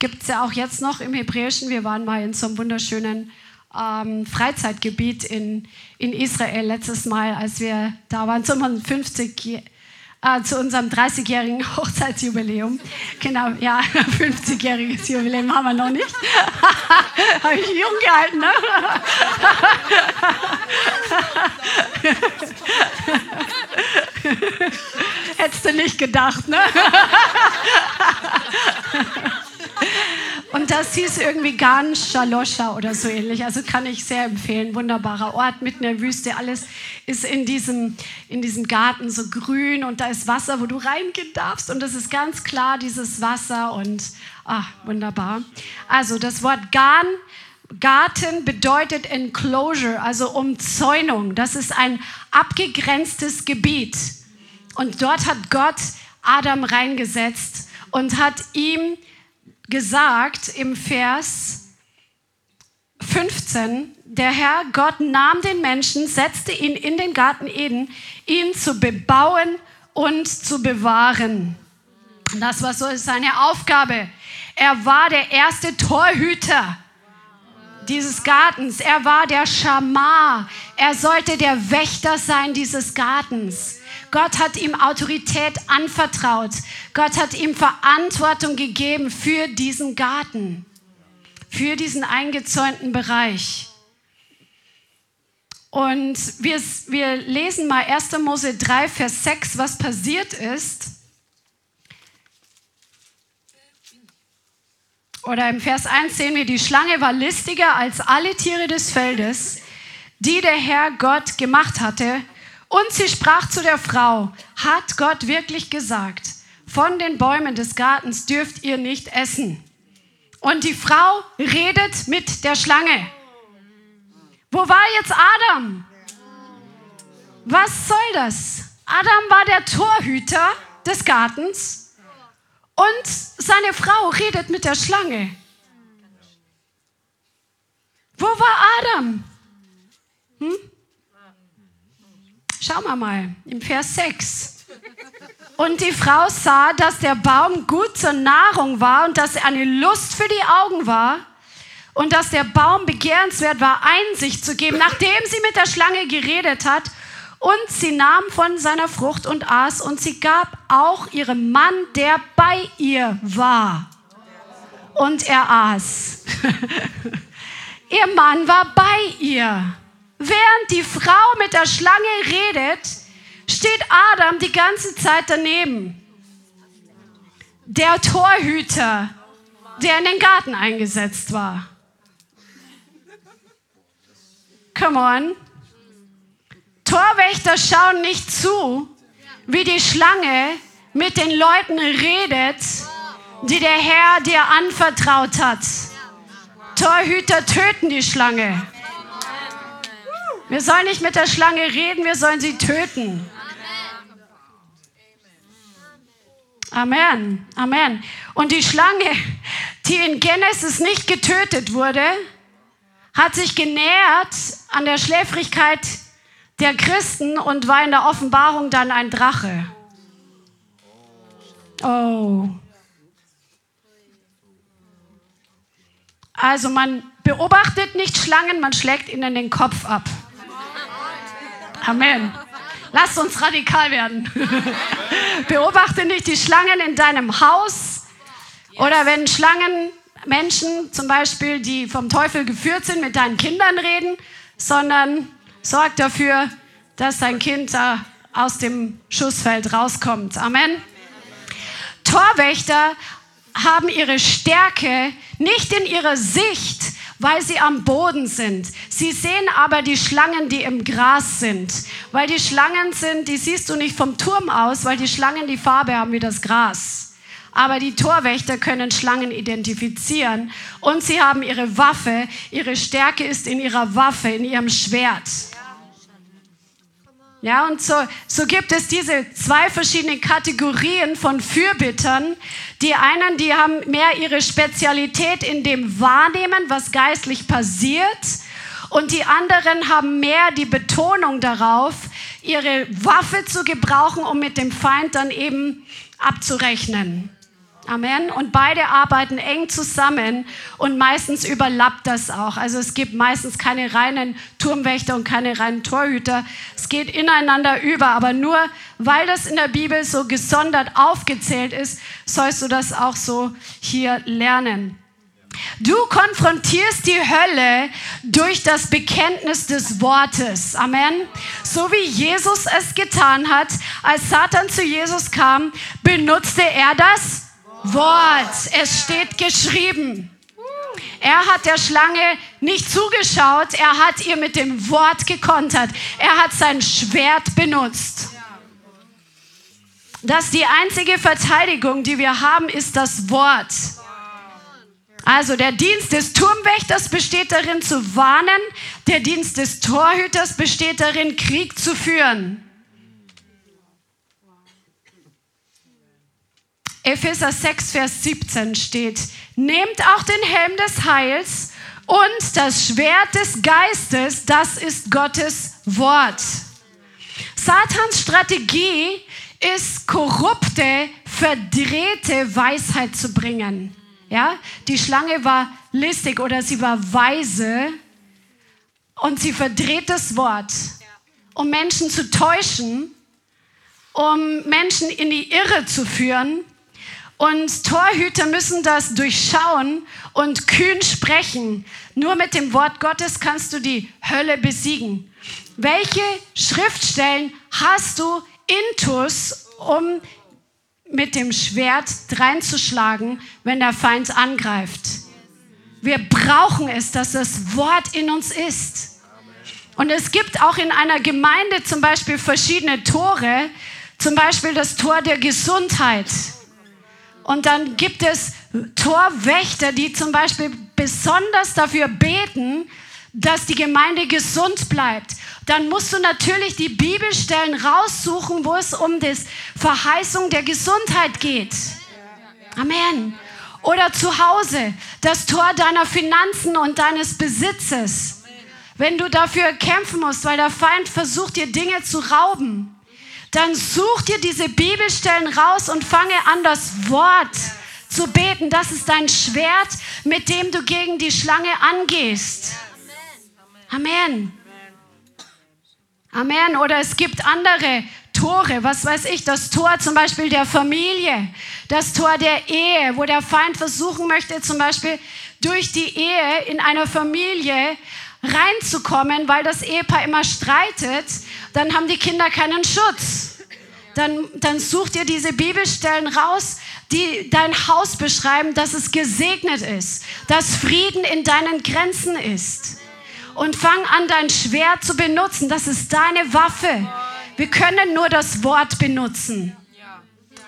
Gibt es ja auch jetzt noch im Hebräischen. Wir waren mal in so einem wunderschönen ähm, Freizeitgebiet in, in Israel letztes Mal, als wir da waren, zu unserem 50 äh, zu unserem 30-jährigen Hochzeitsjubiläum. Genau, ja, 50-jähriges Jubiläum haben wir noch nicht. Habe ich jung gehalten, ne? Hättest du nicht gedacht, ne? Und das hieß irgendwie Gan Shalosha oder so ähnlich. Also kann ich sehr empfehlen. Wunderbarer Ort mitten in der Wüste. Alles ist in diesem, in diesem Garten so grün und da ist Wasser, wo du reingehen darfst. Und das ist ganz klar, dieses Wasser. Und ah, wunderbar. Also das Wort Gan Garten bedeutet Enclosure, also Umzäunung. Das ist ein abgegrenztes Gebiet. Und dort hat Gott Adam reingesetzt und hat ihm gesagt im Vers 15, der Herr Gott nahm den Menschen, setzte ihn in den Garten Eden, ihn zu bebauen und zu bewahren. Das war so seine Aufgabe. Er war der erste Torhüter dieses Gartens. Er war der Schamar. Er sollte der Wächter sein dieses Gartens. Gott hat ihm Autorität anvertraut. Gott hat ihm Verantwortung gegeben für diesen Garten, für diesen eingezäunten Bereich. Und wir, wir lesen mal 1. Mose 3, Vers 6, was passiert ist. Oder im Vers 1 sehen wir, die Schlange war listiger als alle Tiere des Feldes, die der Herr Gott gemacht hatte. Und sie sprach zu der Frau, hat Gott wirklich gesagt, von den Bäumen des Gartens dürft ihr nicht essen. Und die Frau redet mit der Schlange. Wo war jetzt Adam? Was soll das? Adam war der Torhüter des Gartens und seine Frau redet mit der Schlange. Wo war Adam? Hm? Schauen wir mal, im Vers 6. Und die Frau sah, dass der Baum gut zur Nahrung war und dass er eine Lust für die Augen war und dass der Baum begehrenswert war, Einsicht zu geben, nachdem sie mit der Schlange geredet hat. Und sie nahm von seiner Frucht und aß und sie gab auch ihrem Mann, der bei ihr war. Und er aß. Ihr Mann war bei ihr. Während die Frau mit der Schlange redet, steht Adam die ganze Zeit daneben. Der Torhüter, der in den Garten eingesetzt war. Come on. Torwächter schauen nicht zu, wie die Schlange mit den Leuten redet, die der Herr dir anvertraut hat. Torhüter töten die Schlange. Wir sollen nicht mit der Schlange reden, wir sollen sie töten. Amen. Amen. Und die Schlange, die in Genesis nicht getötet wurde, hat sich genähert an der Schläfrigkeit der Christen und war in der Offenbarung dann ein Drache. Oh. Also man beobachtet nicht Schlangen, man schlägt ihnen den Kopf ab. Amen. Lasst uns radikal werden. Beobachte nicht die Schlangen in deinem Haus oder wenn Schlangen Menschen zum Beispiel, die vom Teufel geführt sind, mit deinen Kindern reden, sondern sorg dafür, dass dein Kind da aus dem Schussfeld rauskommt. Amen. Torwächter haben ihre Stärke nicht in ihrer Sicht, weil sie am Boden sind. Sie sehen aber die Schlangen, die im Gras sind. Weil die Schlangen sind, die siehst du nicht vom Turm aus, weil die Schlangen die Farbe haben wie das Gras. Aber die Torwächter können Schlangen identifizieren und sie haben ihre Waffe. Ihre Stärke ist in ihrer Waffe, in ihrem Schwert. Ja, und so, so gibt es diese zwei verschiedenen Kategorien von Fürbittern. Die einen, die haben mehr ihre Spezialität in dem Wahrnehmen, was geistlich passiert. Und die anderen haben mehr die Betonung darauf, ihre Waffe zu gebrauchen, um mit dem Feind dann eben abzurechnen. Amen. Und beide arbeiten eng zusammen und meistens überlappt das auch. Also es gibt meistens keine reinen Turmwächter und keine reinen Torhüter. Es geht ineinander über, aber nur weil das in der Bibel so gesondert aufgezählt ist, sollst du das auch so hier lernen. Du konfrontierst die Hölle durch das Bekenntnis des Wortes. Amen. So wie Jesus es getan hat, als Satan zu Jesus kam, benutzte er das Wort. Es steht geschrieben. Er hat der Schlange nicht zugeschaut, er hat ihr mit dem Wort gekontert. Er hat sein Schwert benutzt. Das die einzige Verteidigung, die wir haben, ist das Wort. Also der Dienst des Turmwächters besteht darin zu warnen, der Dienst des Torhüters besteht darin, Krieg zu führen. Epheser 6, Vers 17 steht, nehmt auch den Helm des Heils und das Schwert des Geistes, das ist Gottes Wort. Satans Strategie ist korrupte, verdrehte Weisheit zu bringen. Ja, die Schlange war listig oder sie war weise und sie verdreht das Wort, um Menschen zu täuschen, um Menschen in die Irre zu führen und Torhüter müssen das durchschauen und kühn sprechen. Nur mit dem Wort Gottes kannst du die Hölle besiegen. Welche Schriftstellen hast du intus, um mit dem Schwert reinzuschlagen, wenn der Feind angreift? Wir brauchen es, dass das Wort in uns ist. Und es gibt auch in einer Gemeinde zum Beispiel verschiedene Tore, zum Beispiel das Tor der Gesundheit. Und dann gibt es Torwächter, die zum Beispiel besonders dafür beten, dass die Gemeinde gesund bleibt. Dann musst du natürlich die Bibelstellen raussuchen, wo es um die Verheißung der Gesundheit geht. Amen. Oder zu Hause, das Tor deiner Finanzen und deines Besitzes. Wenn du dafür kämpfen musst, weil der Feind versucht, dir Dinge zu rauben dann such dir diese Bibelstellen raus und fange an, das Wort zu beten. Das ist dein Schwert, mit dem du gegen die Schlange angehst. Amen. Amen. Oder es gibt andere Tore, was weiß ich, das Tor zum Beispiel der Familie, das Tor der Ehe, wo der Feind versuchen möchte, zum Beispiel durch die Ehe in einer Familie reinzukommen, weil das Ehepaar immer streitet, dann haben die Kinder keinen Schutz. Dann, dann such dir diese Bibelstellen raus, die dein Haus beschreiben, dass es gesegnet ist, dass Frieden in deinen Grenzen ist. Und fang an, dein Schwert zu benutzen. Das ist deine Waffe. Wir können nur das Wort benutzen.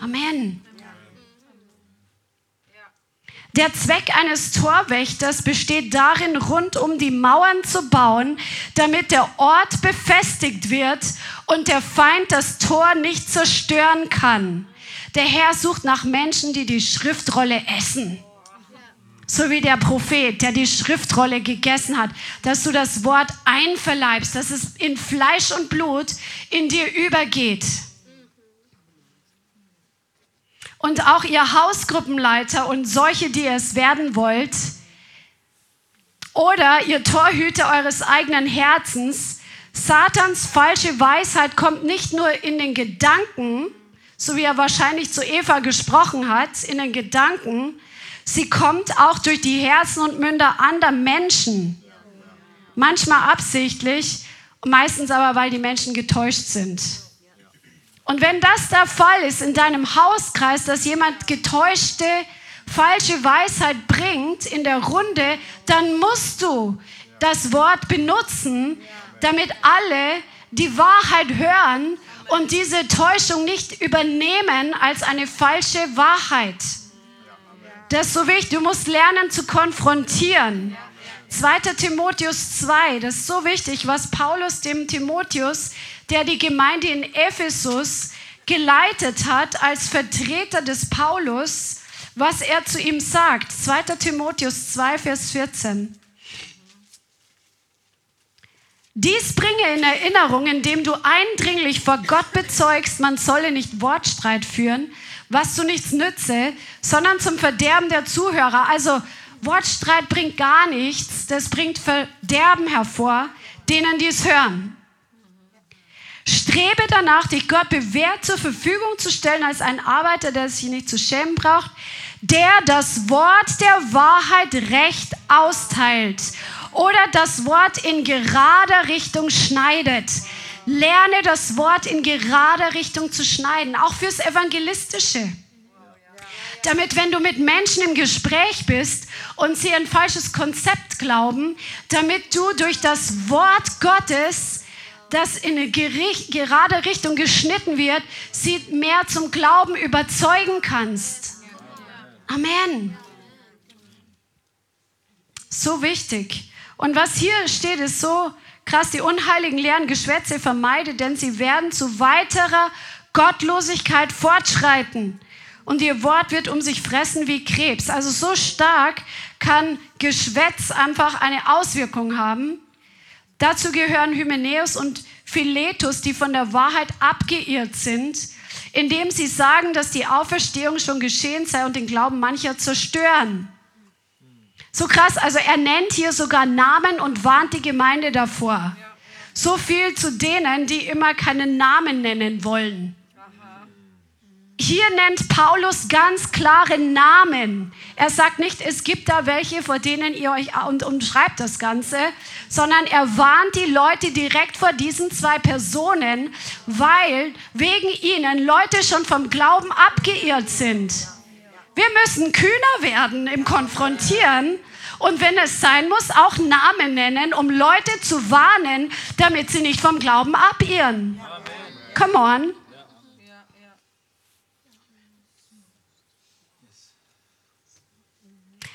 Amen. Der Zweck eines Torwächters besteht darin, rund um die Mauern zu bauen, damit der Ort befestigt wird und der Feind das Tor nicht zerstören kann. Der Herr sucht nach Menschen, die die Schriftrolle essen. So wie der Prophet, der die Schriftrolle gegessen hat, dass du das Wort einverleibst, dass es in Fleisch und Blut in dir übergeht. Und auch ihr Hausgruppenleiter und solche, die es werden wollt, oder ihr Torhüter eures eigenen Herzens, Satans falsche Weisheit kommt nicht nur in den Gedanken, so wie er wahrscheinlich zu Eva gesprochen hat, in den Gedanken, sie kommt auch durch die Herzen und Münder anderer Menschen. Manchmal absichtlich, meistens aber, weil die Menschen getäuscht sind. Und wenn das der Fall ist in deinem Hauskreis, dass jemand getäuschte, falsche Weisheit bringt in der Runde, dann musst du das Wort benutzen, damit alle die Wahrheit hören und diese Täuschung nicht übernehmen als eine falsche Wahrheit. Das ist so wichtig. Du musst lernen zu konfrontieren. 2. Timotheus 2, das ist so wichtig, was Paulus dem Timotheus, der die Gemeinde in Ephesus geleitet hat, als Vertreter des Paulus, was er zu ihm sagt. 2. Timotheus 2, Vers 14. Dies bringe in Erinnerung, indem du eindringlich vor Gott bezeugst, man solle nicht Wortstreit führen, was zu nichts nütze, sondern zum Verderben der Zuhörer. Also Wortstreit bringt gar nichts, das bringt Verderben hervor, denen dies hören. Strebe danach, dich Gott bewährt zur Verfügung zu stellen als ein Arbeiter, der sich nicht zu schämen braucht, der das Wort der Wahrheit recht austeilt oder das Wort in gerader Richtung schneidet. Lerne das Wort in gerader Richtung zu schneiden, auch fürs Evangelistische. Damit, wenn du mit Menschen im Gespräch bist und sie ein falsches Konzept glauben, damit du durch das Wort Gottes, das in eine gerade Richtung geschnitten wird, sie mehr zum Glauben überzeugen kannst. Amen. So wichtig. Und was hier steht, ist so krass. Die unheiligen leeren Geschwätze vermeide, denn sie werden zu weiterer Gottlosigkeit fortschreiten. Und ihr Wort wird um sich fressen wie Krebs. Also so stark kann Geschwätz einfach eine Auswirkung haben. Dazu gehören Hymenäus und Philetus, die von der Wahrheit abgeirrt sind, indem sie sagen, dass die Auferstehung schon geschehen sei und den Glauben mancher zerstören. So krass, also er nennt hier sogar Namen und warnt die Gemeinde davor. So viel zu denen, die immer keinen Namen nennen wollen. Hier nennt Paulus ganz klare Namen. Er sagt nicht, es gibt da welche, vor denen ihr euch und umschreibt das Ganze, sondern er warnt die Leute direkt vor diesen zwei Personen, weil wegen ihnen Leute schon vom Glauben abgeirrt sind. Wir müssen kühner werden im Konfrontieren und wenn es sein muss, auch Namen nennen, um Leute zu warnen, damit sie nicht vom Glauben abirren. Come on.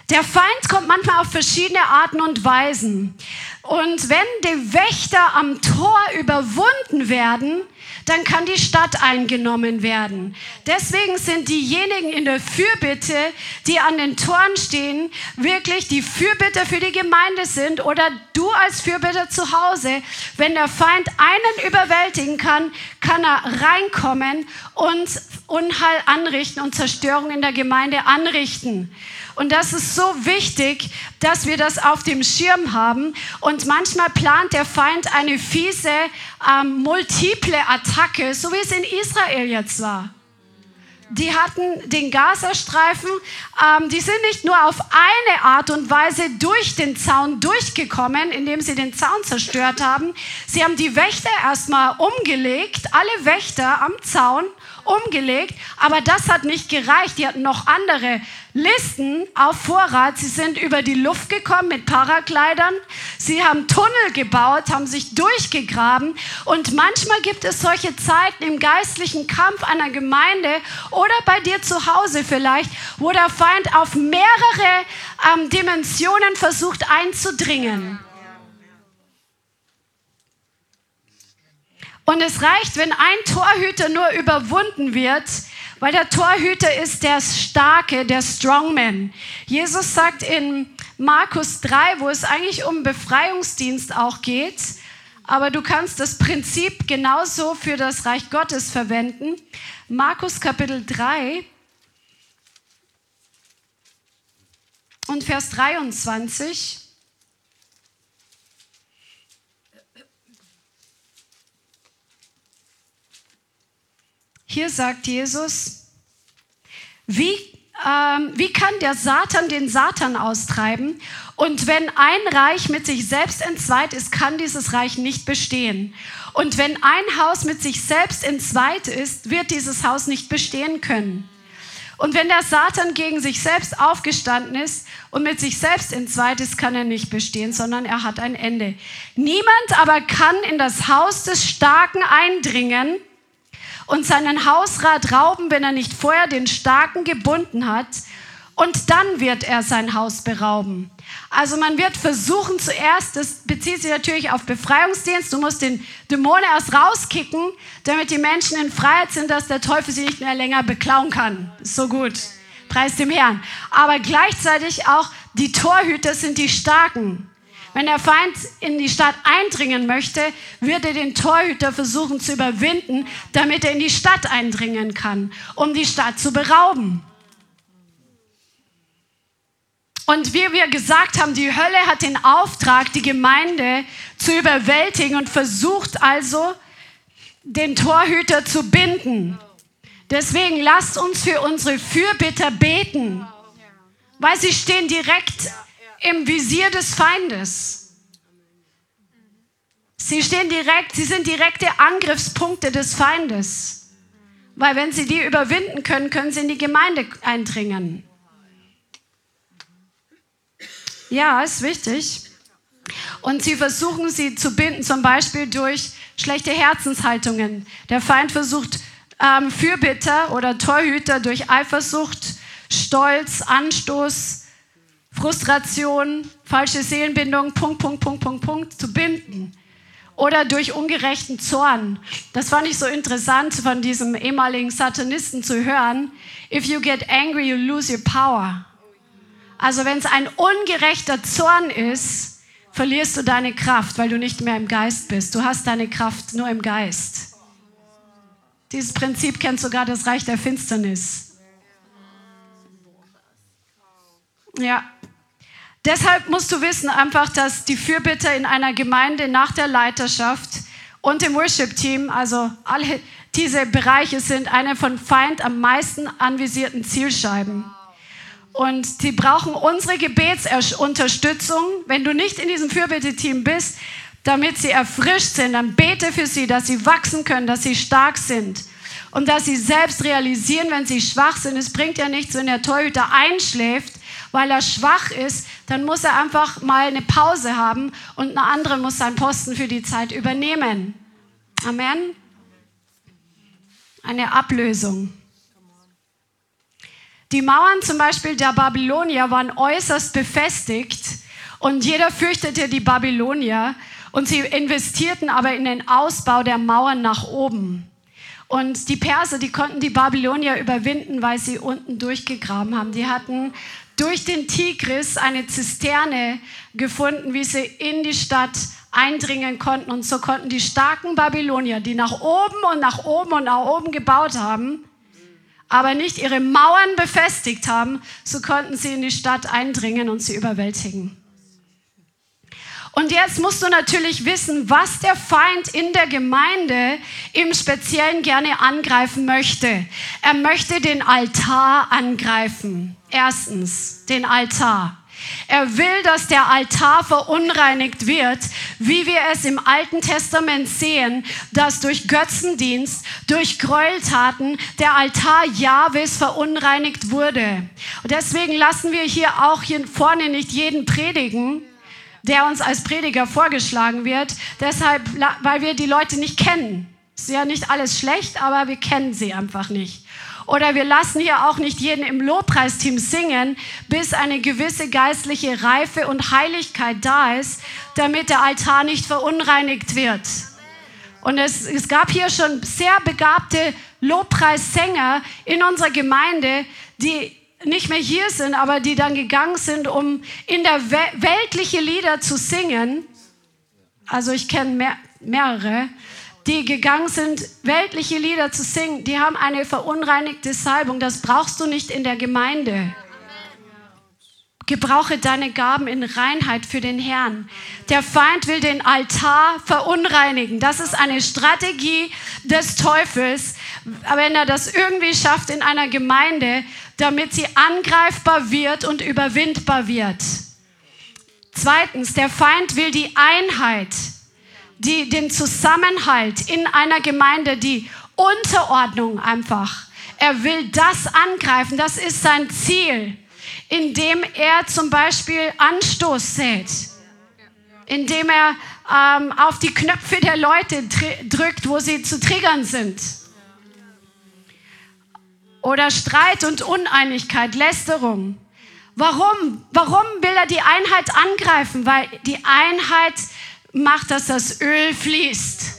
Der Feind kommt manchmal auf verschiedene Arten und Weisen. Und wenn die Wächter am Tor überwunden werden, dann kann die Stadt eingenommen werden. Deswegen sind diejenigen in der Fürbitte, die an den Toren stehen, wirklich die Fürbitter für die Gemeinde sind oder du als Fürbitter zu Hause. Wenn der Feind einen überwältigen kann, kann er reinkommen und Unheil anrichten und Zerstörung in der Gemeinde anrichten. Und das ist so wichtig, dass wir das auf dem Schirm haben. Und manchmal plant der Feind eine fiese, ähm, multiple Attacke, so wie es in Israel jetzt war. Die hatten den Gazastreifen, ähm, die sind nicht nur auf eine Art und Weise durch den Zaun durchgekommen, indem sie den Zaun zerstört haben. Sie haben die Wächter erstmal umgelegt, alle Wächter am Zaun umgelegt, aber das hat nicht gereicht. Die hatten noch andere Listen auf Vorrat. Sie sind über die Luft gekommen mit Paraglidern. Sie haben Tunnel gebaut, haben sich durchgegraben. Und manchmal gibt es solche Zeiten im geistlichen Kampf einer Gemeinde oder bei dir zu Hause vielleicht, wo der Feind auf mehrere ähm, Dimensionen versucht einzudringen. Und es reicht, wenn ein Torhüter nur überwunden wird, weil der Torhüter ist der Starke, der Strongman. Jesus sagt in Markus 3, wo es eigentlich um Befreiungsdienst auch geht, aber du kannst das Prinzip genauso für das Reich Gottes verwenden. Markus Kapitel 3 und Vers 23. Hier sagt Jesus, wie, ähm, wie kann der Satan den Satan austreiben? Und wenn ein Reich mit sich selbst entzweit ist, kann dieses Reich nicht bestehen. Und wenn ein Haus mit sich selbst entzweit ist, wird dieses Haus nicht bestehen können. Und wenn der Satan gegen sich selbst aufgestanden ist und mit sich selbst entzweit ist, kann er nicht bestehen, sondern er hat ein Ende. Niemand aber kann in das Haus des Starken eindringen und seinen Hausrat rauben, wenn er nicht vorher den Starken gebunden hat. Und dann wird er sein Haus berauben. Also man wird versuchen zuerst, das bezieht sich natürlich auf Befreiungsdienst, du musst den Dämonen erst rauskicken, damit die Menschen in Freiheit sind, dass der Teufel sie nicht mehr länger beklauen kann. So gut. Preis dem Herrn. Aber gleichzeitig auch die Torhüter sind die Starken. Wenn der Feind in die Stadt eindringen möchte, wird er den Torhüter versuchen zu überwinden, damit er in die Stadt eindringen kann, um die Stadt zu berauben. Und wie wir gesagt haben, die Hölle hat den Auftrag, die Gemeinde zu überwältigen und versucht also, den Torhüter zu binden. Deswegen lasst uns für unsere Fürbitter beten, weil sie stehen direkt im Visier des Feindes. Sie stehen direkt, sie sind direkte Angriffspunkte des Feindes. Weil wenn sie die überwinden können, können sie in die Gemeinde eindringen. Ja, ist wichtig. Und sie versuchen sie zu binden, zum Beispiel durch schlechte Herzenshaltungen. Der Feind versucht ähm, Fürbitter oder Torhüter durch Eifersucht, Stolz, Anstoß, Frustration, falsche Seelenbindung, Punkt, Punkt, Punkt, Punkt, Punkt, zu binden. Oder durch ungerechten Zorn. Das fand ich so interessant von diesem ehemaligen Satanisten zu hören. If you get angry, you lose your power. Also wenn es ein ungerechter Zorn ist, verlierst du deine Kraft, weil du nicht mehr im Geist bist. Du hast deine Kraft nur im Geist. Dieses Prinzip kennt sogar das Reich der Finsternis. Ja, Deshalb musst du wissen einfach, dass die Fürbitter in einer Gemeinde nach der Leiterschaft und dem Worship-Team, also alle diese Bereiche sind eine von Feind am meisten anvisierten Zielscheiben. Und sie brauchen unsere Gebetsunterstützung. Wenn du nicht in diesem Fürbitte-Team bist, damit sie erfrischt sind, dann bete für sie, dass sie wachsen können, dass sie stark sind und dass sie selbst realisieren, wenn sie schwach sind. Es bringt ja nichts, wenn der Torhüter einschläft weil er schwach ist, dann muss er einfach mal eine Pause haben und eine andere muss seinen Posten für die Zeit übernehmen. Amen. Eine Ablösung. Die Mauern zum Beispiel der Babylonier waren äußerst befestigt und jeder fürchtete die Babylonier und sie investierten aber in den Ausbau der Mauern nach oben. Und die Perser, die konnten die Babylonier überwinden, weil sie unten durchgegraben haben. Die hatten durch den Tigris eine Zisterne gefunden, wie sie in die Stadt eindringen konnten. Und so konnten die starken Babylonier, die nach oben und nach oben und nach oben gebaut haben, aber nicht ihre Mauern befestigt haben, so konnten sie in die Stadt eindringen und sie überwältigen. Und jetzt musst du natürlich wissen, was der Feind in der Gemeinde im Speziellen gerne angreifen möchte. Er möchte den Altar angreifen. Erstens, den Altar. Er will, dass der Altar verunreinigt wird, wie wir es im Alten Testament sehen, dass durch Götzendienst, durch Gräueltaten der Altar Jahwes verunreinigt wurde. Und deswegen lassen wir hier auch hier vorne nicht jeden predigen, der uns als Prediger vorgeschlagen wird. Deshalb, weil wir die Leute nicht kennen. Ist ja nicht alles schlecht, aber wir kennen sie einfach nicht. Oder wir lassen hier auch nicht jeden im Lobpreisteam singen, bis eine gewisse geistliche Reife und Heiligkeit da ist, damit der Altar nicht verunreinigt wird. Und es, es gab hier schon sehr begabte Lobpreissänger in unserer Gemeinde, die nicht mehr hier sind, aber die dann gegangen sind, um in der We weltliche Lieder zu singen. Also ich kenne mehr, mehrere, die gegangen sind, weltliche Lieder zu singen. Die haben eine verunreinigte Salbung. Das brauchst du nicht in der Gemeinde. Gebrauche deine Gaben in Reinheit für den Herrn. Der Feind will den Altar verunreinigen. Das ist eine Strategie des Teufels, wenn er das irgendwie schafft in einer Gemeinde, damit sie angreifbar wird und überwindbar wird. Zweitens, der Feind will die Einheit, die, den Zusammenhalt in einer Gemeinde, die Unterordnung einfach. Er will das angreifen, das ist sein Ziel, indem er zum Beispiel Anstoß sät, indem er ähm, auf die Knöpfe der Leute drückt, wo sie zu triggern sind. Oder Streit und Uneinigkeit, Lästerung. Warum? Warum will er die Einheit angreifen? Weil die Einheit macht, dass das Öl fließt.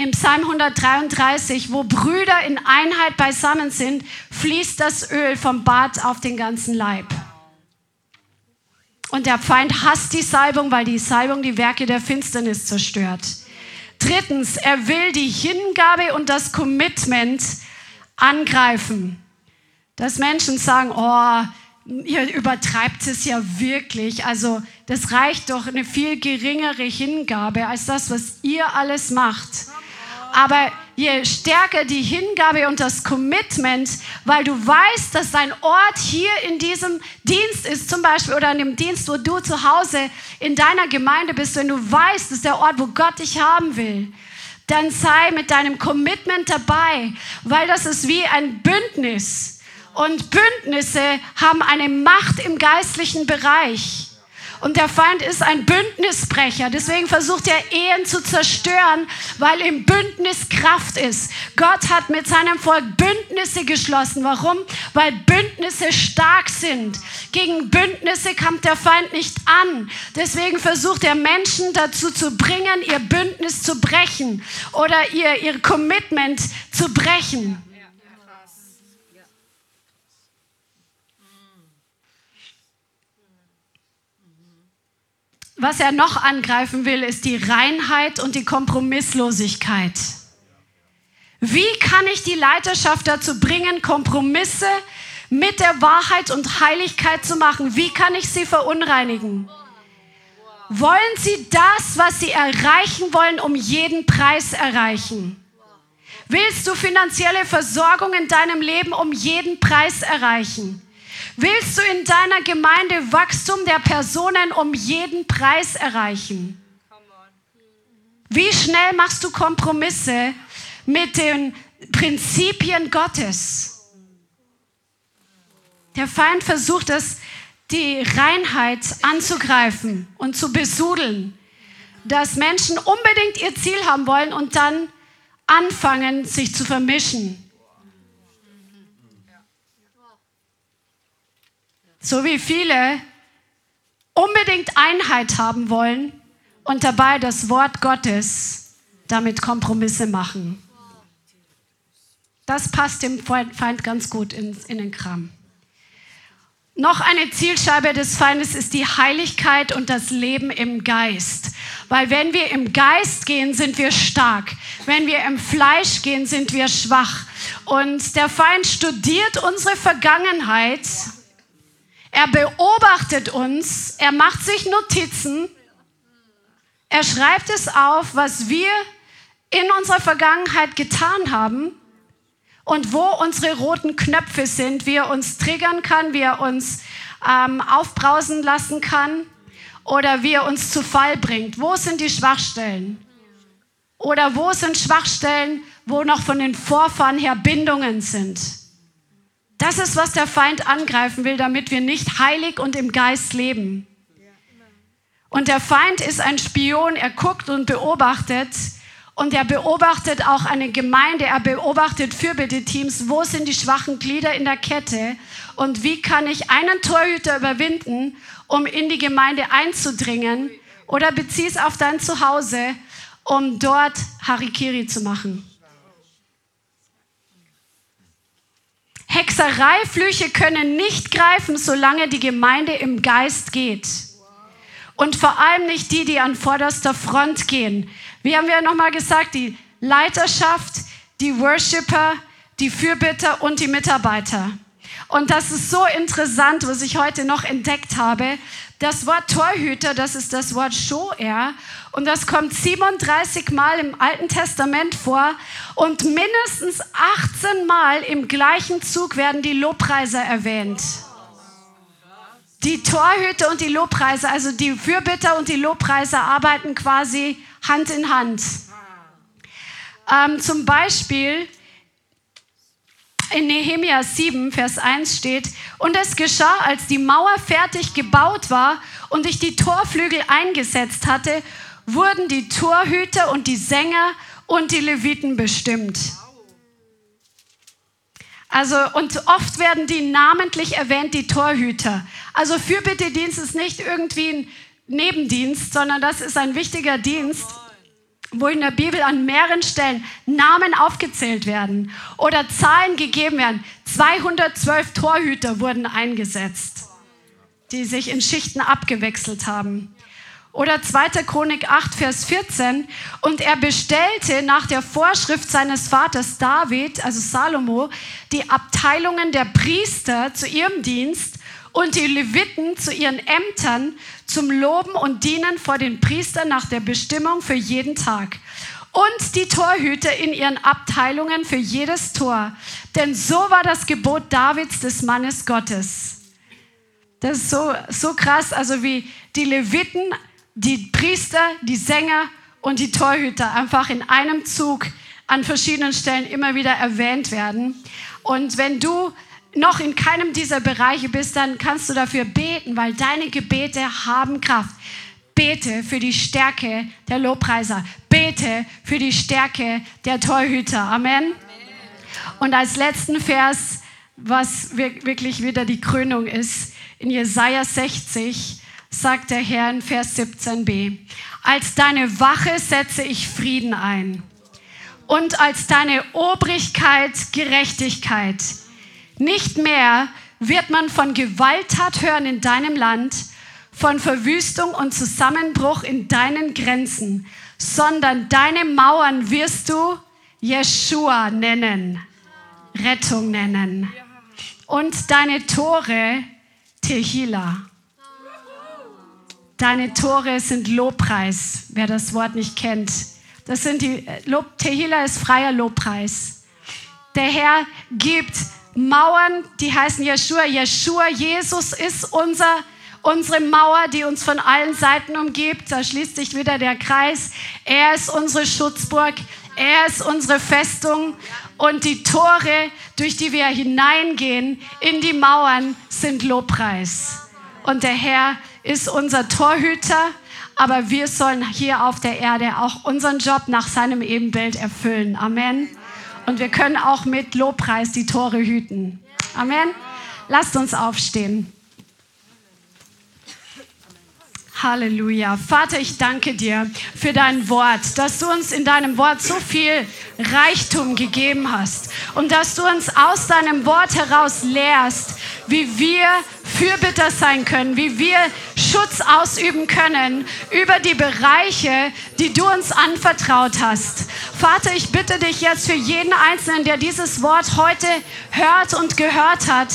Im Psalm 133, wo Brüder in Einheit beisammen sind, fließt das Öl vom Bad auf den ganzen Leib. Und der Feind hasst die Salbung, weil die Salbung die Werke der Finsternis zerstört. Drittens, er will die Hingabe und das Commitment angreifen. Dass Menschen sagen, oh, ihr übertreibt es ja wirklich. Also das reicht doch eine viel geringere Hingabe als das, was ihr alles macht. Aber je stärker die Hingabe und das Commitment, weil du weißt, dass dein Ort hier in diesem Dienst ist, zum Beispiel, oder in dem Dienst, wo du zu Hause in deiner Gemeinde bist, wenn du weißt, das ist der Ort, wo Gott dich haben will, dann sei mit deinem Commitment dabei, weil das ist wie ein Bündnis. Und Bündnisse haben eine Macht im geistlichen Bereich. Und der Feind ist ein Bündnisbrecher. Deswegen versucht er Ehen zu zerstören, weil im Bündnis Kraft ist. Gott hat mit seinem Volk Bündnisse geschlossen. Warum? Weil Bündnisse stark sind. Gegen Bündnisse kommt der Feind nicht an. Deswegen versucht er Menschen dazu zu bringen, ihr Bündnis zu brechen oder ihr, ihr Commitment zu brechen. Was er noch angreifen will, ist die Reinheit und die Kompromisslosigkeit. Wie kann ich die Leiterschaft dazu bringen, Kompromisse mit der Wahrheit und Heiligkeit zu machen? Wie kann ich sie verunreinigen? Wollen sie das, was sie erreichen wollen, um jeden Preis erreichen? Willst du finanzielle Versorgung in deinem Leben um jeden Preis erreichen? Willst du in deiner Gemeinde Wachstum der Personen um jeden Preis erreichen? Wie schnell machst du Kompromisse mit den Prinzipien Gottes? Der Feind versucht es, die Reinheit anzugreifen und zu besudeln, dass Menschen unbedingt ihr Ziel haben wollen und dann anfangen, sich zu vermischen. So wie viele unbedingt Einheit haben wollen und dabei das Wort Gottes damit Kompromisse machen. Das passt dem Feind ganz gut in, in den Kram. Noch eine Zielscheibe des Feindes ist die Heiligkeit und das Leben im Geist. Weil wenn wir im Geist gehen, sind wir stark. Wenn wir im Fleisch gehen, sind wir schwach. Und der Feind studiert unsere Vergangenheit er beobachtet uns, er macht sich Notizen, er schreibt es auf, was wir in unserer Vergangenheit getan haben und wo unsere roten Knöpfe sind, wie er uns triggern kann, wie er uns ähm, aufbrausen lassen kann oder wie er uns zu Fall bringt. Wo sind die Schwachstellen? Oder wo sind Schwachstellen, wo noch von den Vorfahren her Bindungen sind? Das ist, was der Feind angreifen will, damit wir nicht heilig und im Geist leben. Und der Feind ist ein Spion, er guckt und beobachtet. Und er beobachtet auch eine Gemeinde, er beobachtet Fürbitteteams, wo sind die schwachen Glieder in der Kette und wie kann ich einen Torhüter überwinden, um in die Gemeinde einzudringen oder bezieh auf dein Zuhause, um dort Harikiri zu machen. Hexereiflüche können nicht greifen, solange die Gemeinde im Geist geht. Und vor allem nicht die, die an vorderster Front gehen. Wie haben wir nochmal gesagt, die Leiterschaft, die Worshipper, die Fürbitter und die Mitarbeiter. Und das ist so interessant, was ich heute noch entdeckt habe. Das Wort Torhüter, das ist das Wort Shoer. Und das kommt 37 Mal im Alten Testament vor. Und mindestens 18 Mal im gleichen Zug werden die Lobpreiser erwähnt. Die Torhüter und die Lobpreiser, also die Fürbitter und die Lobpreiser arbeiten quasi Hand in Hand. Ähm, zum Beispiel in Nehemia 7, Vers 1 steht, und es geschah, als die Mauer fertig gebaut war und ich die Torflügel eingesetzt hatte, wurden die Torhüter und die Sänger und die Leviten bestimmt. Also, und oft werden die namentlich erwähnt, die Torhüter. Also Fürbittedienst ist nicht irgendwie ein Nebendienst, sondern das ist ein wichtiger Dienst wo in der Bibel an mehreren Stellen Namen aufgezählt werden oder Zahlen gegeben werden. 212 Torhüter wurden eingesetzt, die sich in Schichten abgewechselt haben. Oder 2. Chronik 8, Vers 14. Und er bestellte nach der Vorschrift seines Vaters David, also Salomo, die Abteilungen der Priester zu ihrem Dienst und die Leviten zu ihren Ämtern zum Loben und Dienen vor den Priestern nach der Bestimmung für jeden Tag. Und die Torhüter in ihren Abteilungen für jedes Tor. Denn so war das Gebot Davids des Mannes Gottes. Das ist so, so krass, also wie die Leviten, die Priester, die Sänger und die Torhüter einfach in einem Zug an verschiedenen Stellen immer wieder erwähnt werden. Und wenn du noch in keinem dieser Bereiche bist, dann kannst du dafür beten, weil deine Gebete haben Kraft. Bete für die Stärke der Lobpreiser. Bete für die Stärke der Torhüter. Amen. Und als letzten Vers, was wirklich wieder die Krönung ist, in Jesaja 60 sagt der Herr in Vers 17b: Als deine Wache setze ich Frieden ein und als deine Obrigkeit Gerechtigkeit. Nicht mehr wird man von Gewalttat hören in deinem Land, von Verwüstung und Zusammenbruch in deinen Grenzen, sondern deine Mauern wirst du Jeshua nennen, Rettung nennen. Und deine Tore Tehila. Deine Tore sind Lobpreis, wer das Wort nicht kennt. Das sind die Lob, Tehila ist freier Lobpreis. Der Herr gibt Mauern, die heißen Jeshua. Jeshua, Jesus ist unser, unsere Mauer, die uns von allen Seiten umgibt. Da schließt sich wieder der Kreis. Er ist unsere Schutzburg. Er ist unsere Festung. Und die Tore, durch die wir hineingehen in die Mauern, sind Lobpreis. Und der Herr ist unser Torhüter. Aber wir sollen hier auf der Erde auch unseren Job nach seinem Ebenbild erfüllen. Amen. Und wir können auch mit Lobpreis die Tore hüten. Amen. Lasst uns aufstehen. Halleluja. Vater, ich danke dir für dein Wort, dass du uns in deinem Wort so viel Reichtum gegeben hast und dass du uns aus deinem Wort heraus lehrst, wie wir Fürbitter sein können, wie wir Schutz ausüben können über die Bereiche, die du uns anvertraut hast. Vater, ich bitte dich jetzt für jeden Einzelnen, der dieses Wort heute hört und gehört hat,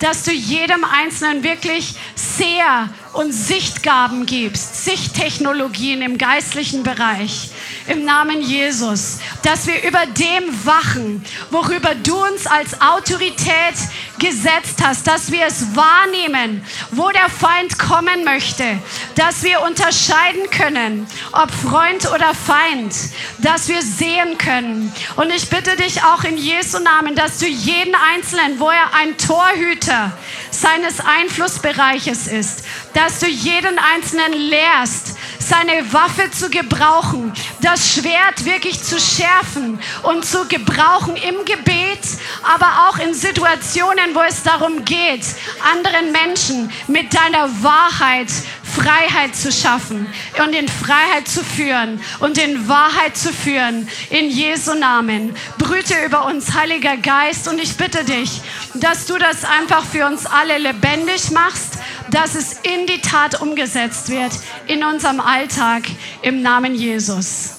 dass du jedem Einzelnen wirklich sehr und Sichtgaben gibst, Sichttechnologien im geistlichen Bereich, im Namen Jesus, dass wir über dem wachen, worüber du uns als Autorität gesetzt hast, dass wir es wahrnehmen, wo der Feind kommen möchte, dass wir unterscheiden können, ob Freund oder Feind, dass wir sehen können. Und ich bitte dich auch in Jesu Namen, dass du jeden Einzelnen, wo er ein Torhüter seines Einflussbereiches ist, dass du jeden Einzelnen lehrst, seine Waffe zu gebrauchen, das Schwert wirklich zu schärfen und zu gebrauchen im Gebet, aber auch in Situationen, wo es darum geht, anderen Menschen mit deiner Wahrheit Freiheit zu schaffen und in Freiheit zu führen und in Wahrheit zu führen. In Jesu Namen. Brüte über uns, Heiliger Geist. Und ich bitte dich, dass du das einfach für uns alle lebendig machst, dass es in die Tat umgesetzt wird, in unserem Alltag, im Namen Jesus.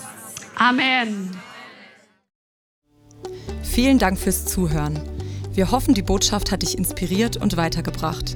Amen. Vielen Dank fürs Zuhören. Wir hoffen, die Botschaft hat dich inspiriert und weitergebracht.